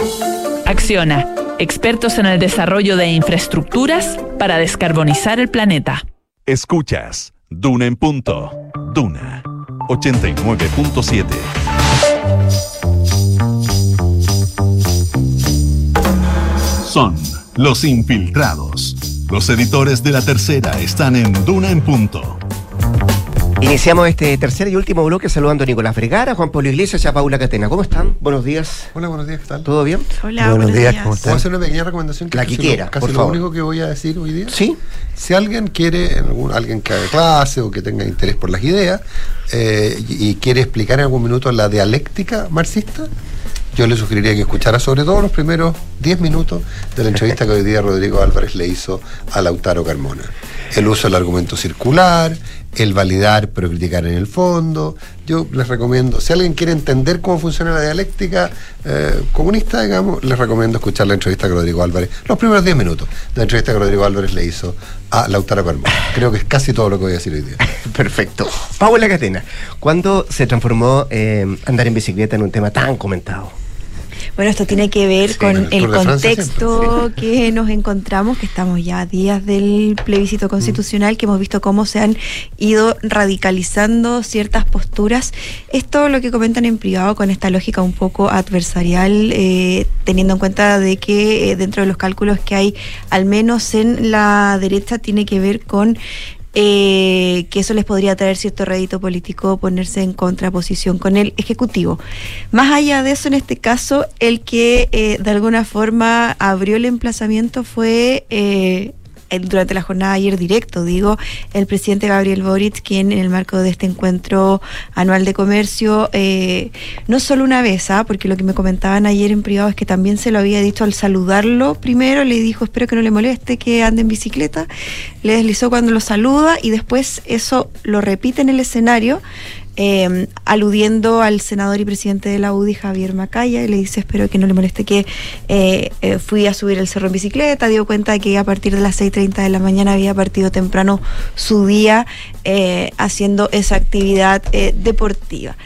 Speaker 14: Acciona, expertos en el desarrollo de infraestructuras para descarbonizar el planeta.
Speaker 1: Escuchas Duna en punto. Duna 89.7. Son los infiltrados. Los editores de la tercera están en Duna en punto.
Speaker 2: Iniciamos este tercer y último bloque saludando a Nicolás Vergara, Juan Pablo Iglesias y a Paula Catena. ¿Cómo están? Buenos días.
Speaker 15: Hola, buenos días, ¿qué tal?
Speaker 2: ¿Todo bien?
Speaker 15: Hola,
Speaker 2: buenos,
Speaker 15: buenos
Speaker 2: días.
Speaker 15: días.
Speaker 2: ¿Cómo están?
Speaker 15: ¿Puedo hacer una pequeña recomendación?
Speaker 2: La que
Speaker 15: casi
Speaker 2: quiera,
Speaker 15: lo, casi
Speaker 2: por
Speaker 15: lo
Speaker 2: favor.
Speaker 15: único que voy a decir hoy día.
Speaker 2: Sí.
Speaker 15: Si alguien quiere, algún- alguien que haga clase o que tenga interés por las ideas eh, y, y quiere explicar en algún minuto la dialéctica marxista, yo le sugeriría que escuchara sobre todo los primeros 10 minutos de la entrevista que hoy día Rodrigo Álvarez le hizo a Lautaro Carmona. el uso del argumento circular, el validar pero criticar en el fondo. Yo les recomiendo, si alguien quiere entender cómo funciona la dialéctica eh, comunista, digamos, les recomiendo escuchar la entrevista que Rodrigo Álvarez, los primeros 10 minutos la entrevista que Rodrigo Álvarez le hizo a Lautaro Carmona. Creo que es casi todo lo que voy a decir hoy día.
Speaker 2: Perfecto. Paula Catena, ¿cuándo se transformó eh, andar en bicicleta en un tema tan comentado?
Speaker 16: Bueno, esto tiene que ver
Speaker 2: Sí,
Speaker 16: con
Speaker 2: el
Speaker 16: contexto que nos encontramos, que estamos ya a días del plebiscito constitucional, que hemos visto cómo se han ido radicalizando ciertas posturas. Esto lo que comentan en privado con esta lógica un poco adversarial, eh, teniendo en cuenta de que eh, dentro de los cálculos que hay, al menos en la derecha, tiene que ver con eh, que eso les podría traer cierto rédito político ponerse en contraposición con el Ejecutivo. Más allá de eso, en este caso, el que eh, de alguna forma abrió el emplazamiento fue... eh, durante la jornada ayer directo, digo, el presidente Gabriel Boric, quien en el marco de este encuentro anual de comercio, eh, no solo una vez, ¿ah? porque lo que me comentaban ayer en privado es que también se lo había dicho al saludarlo primero, le dijo espero que no le moleste que ande en bicicleta, le deslizó cuando lo saluda y después eso lo repite en el escenario. Eh, aludiendo al senador y presidente de la UDI, Javier Macaya, y le dice, espero que no le moleste que eh, eh, fui a subir el cerro en bicicleta, dio cuenta que a partir de las 6.30 de la mañana había partido temprano su día eh, haciendo esa actividad deportiva.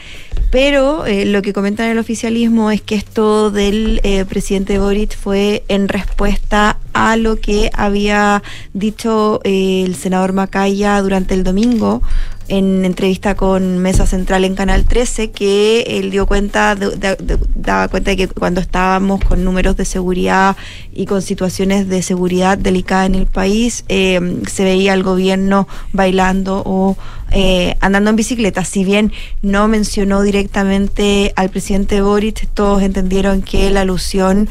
Speaker 16: Pero lo que comentan en el oficialismo es que esto del presidente Boric fue en respuesta a lo que había dicho el senador Macaya durante el domingo en entrevista con Mesa Central en Canal 13, que él dio cuenta, de- daba cuenta de que cuando estábamos con números de seguridad y con situaciones de seguridad delicada en el país, eh, se veía al gobierno bailando o eh, andando en bicicleta. Si bien no mencionó directamente al presidente Boric, todos entendieron que la alusión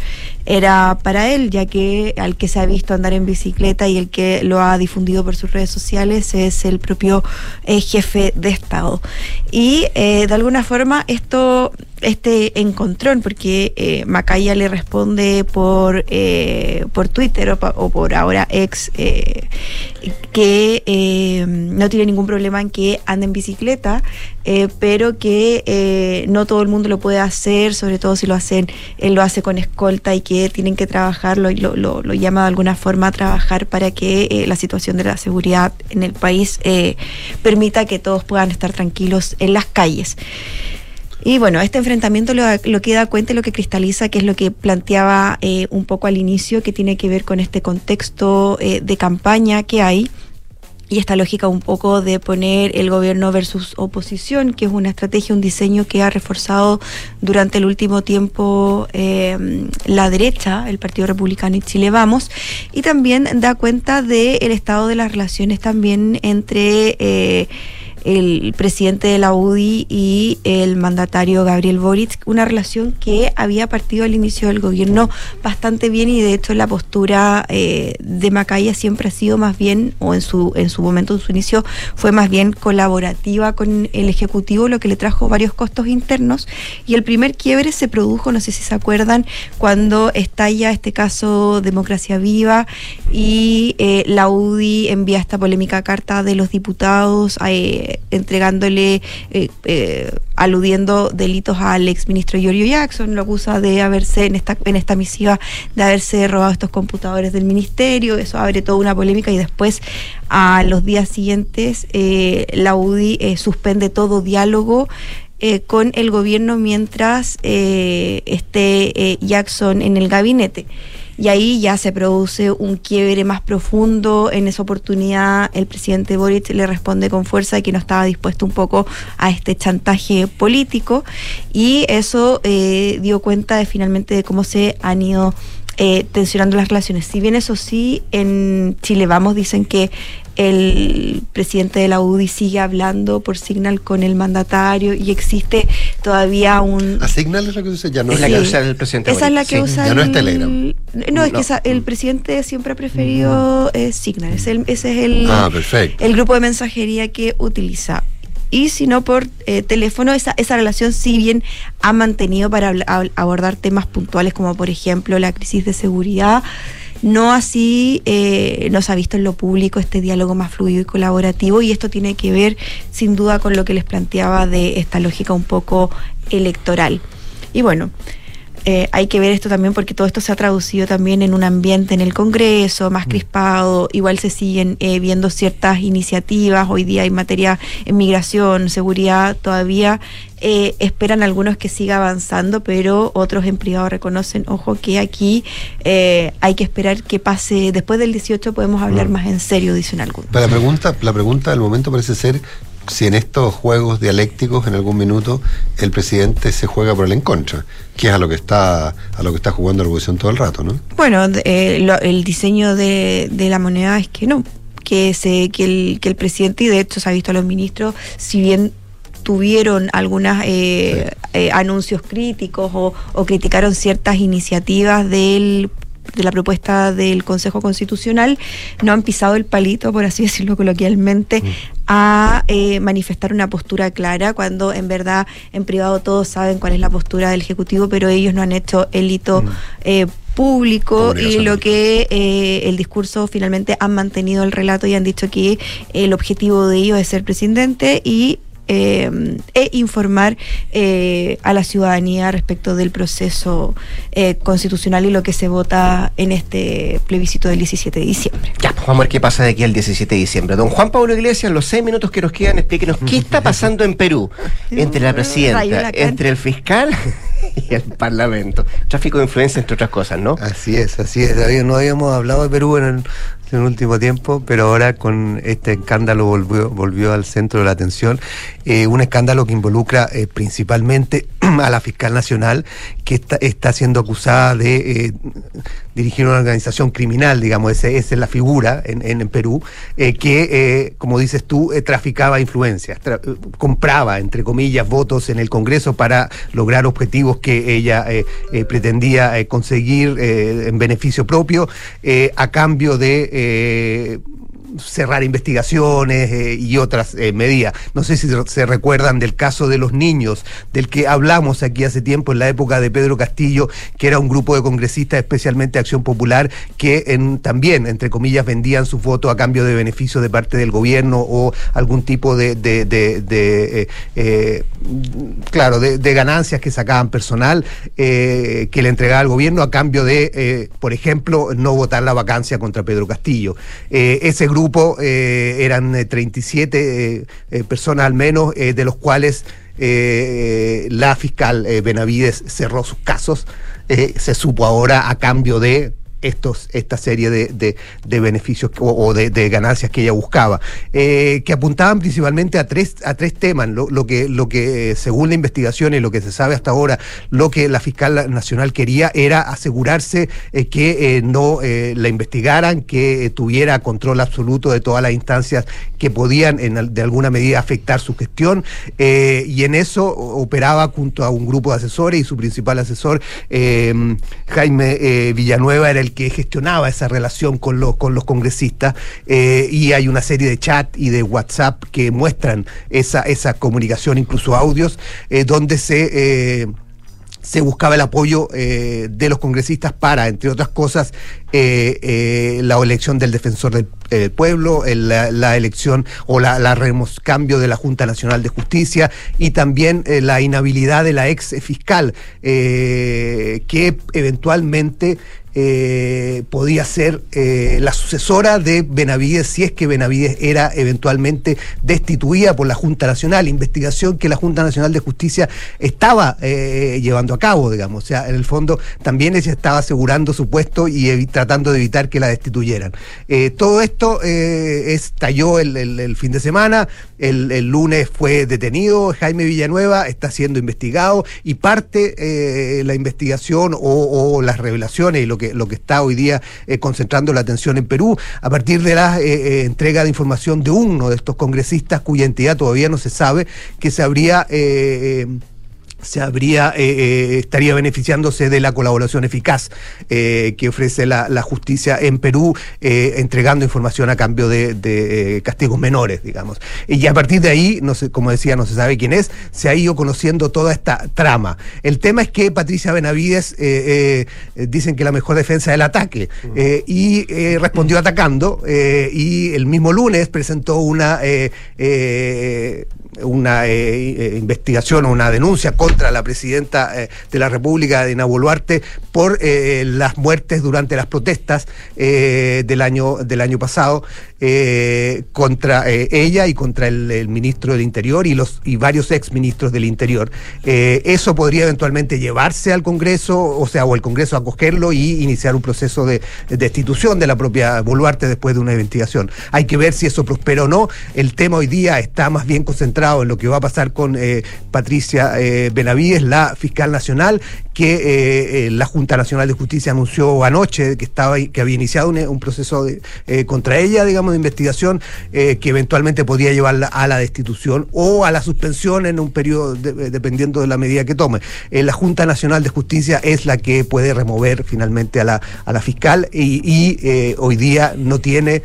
Speaker 16: era para él, ya que al que se ha visto andar en bicicleta y el que lo ha difundido por sus redes sociales es el propio eh, jefe de Estado. Y eh, de alguna forma esto, este encontrón, porque eh, Macaya le responde por, eh, por Twitter o, por ahora ex, eh, que eh, no tiene ningún problema en que ande en bicicleta, pero que no todo el mundo lo puede hacer, sobre todo si lo hacen, él lo hace con escolta y que tienen que trabajar, lo, lo, lo- llama de alguna forma a trabajar para que la situación de la seguridad en el país permita que todos puedan estar tranquilos en las calles. Y bueno, este enfrentamiento lo, lo que da cuenta y lo que cristaliza, que es lo que planteaba eh, un poco al inicio, que tiene que ver con este contexto eh, de campaña que hay. Y esta lógica un poco de poner el gobierno versus oposición, que es una estrategia, un diseño que ha reforzado durante el último tiempo eh, la derecha, el Partido Republicano y Chile Vamos, y también da cuenta del estado de las relaciones también entre... eh, el presidente de la UDI y el mandatario Gabriel Boric, una relación que había partido al inicio del gobierno bastante bien y de hecho la postura eh, de Macaya siempre ha sido más bien, o en su, en su momento, en su inicio, fue más bien colaborativa con el Ejecutivo, lo que le trajo varios costos internos. Y el primer quiebre se produjo, no sé si se acuerdan, cuando estalla este caso Democracia Viva y eh, la UDI envía esta polémica carta de los diputados eh, entregándole, eh, eh, aludiendo delitos al exministro Giorgio Jackson, lo acusa de haberse, en esta, en esta misiva, de haberse robado estos computadores del ministerio, eso abre toda una polémica y después a los días siguientes eh, la UDI eh, suspende todo diálogo eh, con el gobierno mientras eh, esté eh, Jackson en el gabinete. Y ahí ya se produce un quiebre más profundo. En esa oportunidad el presidente Boric le responde con fuerza que no estaba dispuesto un poco a este chantaje político y eso eh, dio cuenta de finalmente de cómo se han ido eh, tensionando las relaciones. Si bien eso sí, en Chile Vamos dicen que el presidente de la UDI sigue hablando por Signal con el mandatario y existe todavía un...
Speaker 15: ¿A Signal es lo que dice? Ya no
Speaker 2: Es la que
Speaker 15: el-
Speaker 2: usa el presidente
Speaker 16: Esa es la que
Speaker 2: Sí.
Speaker 16: usa
Speaker 15: Ya no es
Speaker 16: el-
Speaker 15: Telegram.
Speaker 16: No, es
Speaker 15: No.
Speaker 16: que esa- el presidente siempre ha preferido eh, Signal. Es el- ese es el,
Speaker 15: Ah,
Speaker 16: el grupo de mensajería que utiliza. Y si no por eh, teléfono, esa, esa relación si bien ha mantenido para ab- abordar temas puntuales como por ejemplo la crisis de seguridad No así eh, no se ha visto en lo público este diálogo más fluido y colaborativo y esto tiene que ver sin duda con lo que les planteaba de esta lógica un poco electoral. Y bueno, eh, hay que ver esto también porque todo esto se ha traducido también en un ambiente en el Congreso más crispado. Igual se siguen eh, viendo ciertas iniciativas. Hoy día en materia de migración, seguridad, todavía eh, esperan algunos que siga avanzando, pero otros en privado reconocen, ojo, que aquí eh, hay que esperar que pase. Después del 18 podemos hablar
Speaker 15: Mm.
Speaker 16: más en serio, dicen algunos.
Speaker 15: Pero la pregunta, la pregunta del momento parece ser si en estos juegos dialécticos en algún minuto el presidente se juega por el en contra, que es a lo que está a lo que está jugando la oposición todo el rato, ¿no?
Speaker 16: Bueno, eh, lo- el diseño de, de la moneda es que no, que, se, que, el, que el presidente, y de hecho se ha visto a los ministros, si bien tuvieron algunos anuncios críticos o, o criticaron ciertas iniciativas del de la propuesta del Consejo Constitucional, no han pisado el palito, por así decirlo coloquialmente, a eh, manifestar una postura clara, cuando en verdad en privado todos saben cuál es la postura del Ejecutivo, pero ellos no han hecho el hito eh, público y lo que eh, el discurso finalmente han mantenido el relato y han dicho que el objetivo de ellos es ser presidente y eh, e informar eh, a la ciudadanía respecto del proceso eh, constitucional y lo que se vota en este plebiscito del 17 de diciembre.
Speaker 2: Ya, pues vamos a ver qué pasa de aquí al 17 de diciembre. Don Juan Pablo Iglesias, los seis minutos que nos quedan, explíquenos qué está pasando en Perú entre la presidenta, entre el fiscal y el parlamento. Tráfico de influencia, entre otras cosas, ¿no?
Speaker 17: Así es, así es. No habíamos hablado de Perú en el, en el último tiempo, pero ahora con este escándalo volvió, volvió al centro de la atención. Eh, un escándalo que involucra eh, principalmente a la fiscal nacional, que está, está siendo acusada de eh, dirigir una organización criminal, digamos, esa es la figura en, Perú, eh, que, eh, como dices tú, eh, traficaba influencias, compraba, entre comillas, votos en el Congreso para lograr objetivos que ella pretendía conseguir en beneficio propio, a cambio de... cerrar investigaciones eh, y otras eh, medidas. No sé si se- recuerdan del caso de los niños, del que hablamos aquí hace tiempo, en la época de Pedro Castillo, que era un grupo de congresistas, especialmente Acción Popular, que también, entre comillas, vendían sus votos a cambio de beneficios de parte del gobierno o algún tipo de, eh, claro, de, ganancias que sacaban personal que le entregaba al gobierno a cambio de, por ejemplo, no votar la vacancia contra Pedro Castillo. Ese grupo eh, eran eh, 37 eh, eh, personas al menos, de los cuales la fiscal Benavides cerró sus casos. Se supo ahora a cambio de estos, esta serie de, de- beneficios o, de, ganancias que ella buscaba, eh, que apuntaban principalmente a tres, a tres temas. Lo, lo que, lo que, eh, según la investigación y lo que se sabe hasta ahora, lo que la fiscal nacional quería era asegurarse eh, que no la investigaran, que tuviera control absoluto de todas las instancias que podían en de alguna medida afectar su gestión, y en eso operaba junto a un grupo de asesores y su principal asesor, Jaime Villanueva, era el que gestionaba esa relación con los, con los congresistas, eh, y hay una serie de chat y de WhatsApp que muestran esa, esa comunicación, incluso audios, eh, donde se... eh, se buscaba el apoyo de los congresistas para, entre otras cosas, eh, eh, la elección del defensor del eh, pueblo, la, elección o la, la cambio de la Junta Nacional de Justicia y también la inhabilidad de la ex fiscal, que eventualmente podía ser la sucesora de Benavides si es que Benavides era eventualmente destituida por la Junta Nacional, investigación que la Junta Nacional de Justicia estaba llevando a cabo, digamos. O sea, en el fondo también ella estaba asegurando su puesto y evi- tratando de evitar que la destituyeran. Eh, todo esto eh, estalló el, fin de semana, el, lunes fue detenido Jaime Villanueva, está siendo investigado y parte eh, la investigación o, o las revelaciones y lo que, lo que está hoy día eh, concentrando la atención en Perú, a partir de la entrega de información de uno de estos congresistas cuya entidad todavía no se sabe, que se habría... se habría eh, eh, estaría beneficiándose de la colaboración eficaz eh, que ofrece la, la justicia en Perú, entregando información a cambio de, de, castigos menores, digamos. Y a partir de ahí, no sé, como decía, no se sabe quién es, se ha ido conociendo toda esta trama. El tema es que Patricia Benavides dicen que la mejor defensa es el ataque eh, y respondió atacando y el mismo lunes presentó una una eh, eh, investigación o una denuncia contra la presidenta eh, de la República, Dina Boluarte, por las muertes durante las protestas del año del año pasado contra ella y contra el, ministro del Interior y los y varios ex ministros del Interior. Eso podría eventualmente llevarse al Congreso, o sea, o el Congreso acogerlo y iniciar un proceso de destitución de la propia Boluarte después de una investigación. Hay que ver si eso prospera o no. El tema hoy día está más bien concentrado en lo que va a pasar con eh, Patricia eh, Benavides, la fiscal nacional, que eh, eh, la Junta Nacional de Justicia anunció anoche que estaba que había iniciado un, proceso contra ella, digamos, de investigación que eventualmente podría llevarla a la destitución o a la suspensión en un periodo de- dependiendo de la medida que tome. La Junta Nacional de Justicia es la que puede remover finalmente a la, a la fiscal y, hoy día no tiene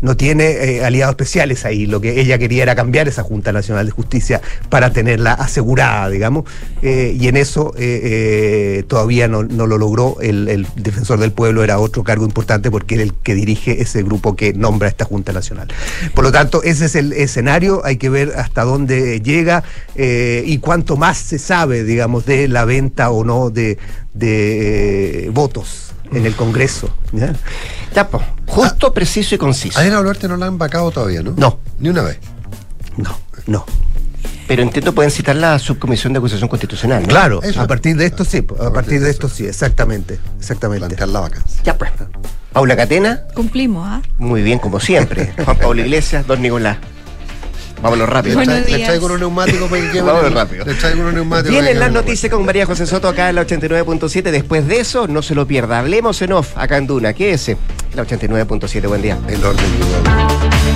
Speaker 17: no tiene eh, aliados especiales ahí. Lo que ella quería era cambiar esa Junta Nacional de Justicia para tenerla asegurada, digamos. Eh, y en eso eh, eh, todavía no, no lo logró. El, defensor del pueblo era otro cargo importante porque es el que dirige ese grupo que nombra esta Junta Nacional. Por lo tanto, ese es el escenario. Hay que ver hasta dónde llega y cuánto más se sabe, digamos, de la venta o no de, de votos en el Congreso. ¿ya?
Speaker 2: Ya, pues, justo, preciso y conciso.
Speaker 15: A Dina Boluarte no la han vacado todavía, ¿no?
Speaker 2: No.
Speaker 15: Ni una vez.
Speaker 17: No, no.
Speaker 2: Pero entiendo pueden citar la subcomisión de acusación constitucional. ¿no?
Speaker 17: Claro,
Speaker 2: Eso.
Speaker 17: a partir de esto sí, a partir de esto sí, exactamente, exactamente.
Speaker 15: Plantear la vacancia.
Speaker 2: Ya, pues. Paula Catena,
Speaker 16: Cumplimos, ¿ah?
Speaker 2: muy bien, como siempre. Juan Pablo Iglesias, don Nicolás. Vámonos rápido.
Speaker 15: Tra- Le
Speaker 16: días.
Speaker 15: traigo unos neumáticos para que
Speaker 2: Vámonos rápido.
Speaker 15: Le traigo unos neumáticos. para
Speaker 2: Vienen las noticias con María José Soto acá en la 89.7. Después de eso, no se lo pierda. Hablemos en off acá en Duna. ¿Qué es? La 89.7. Buen día.
Speaker 15: El orden, igual.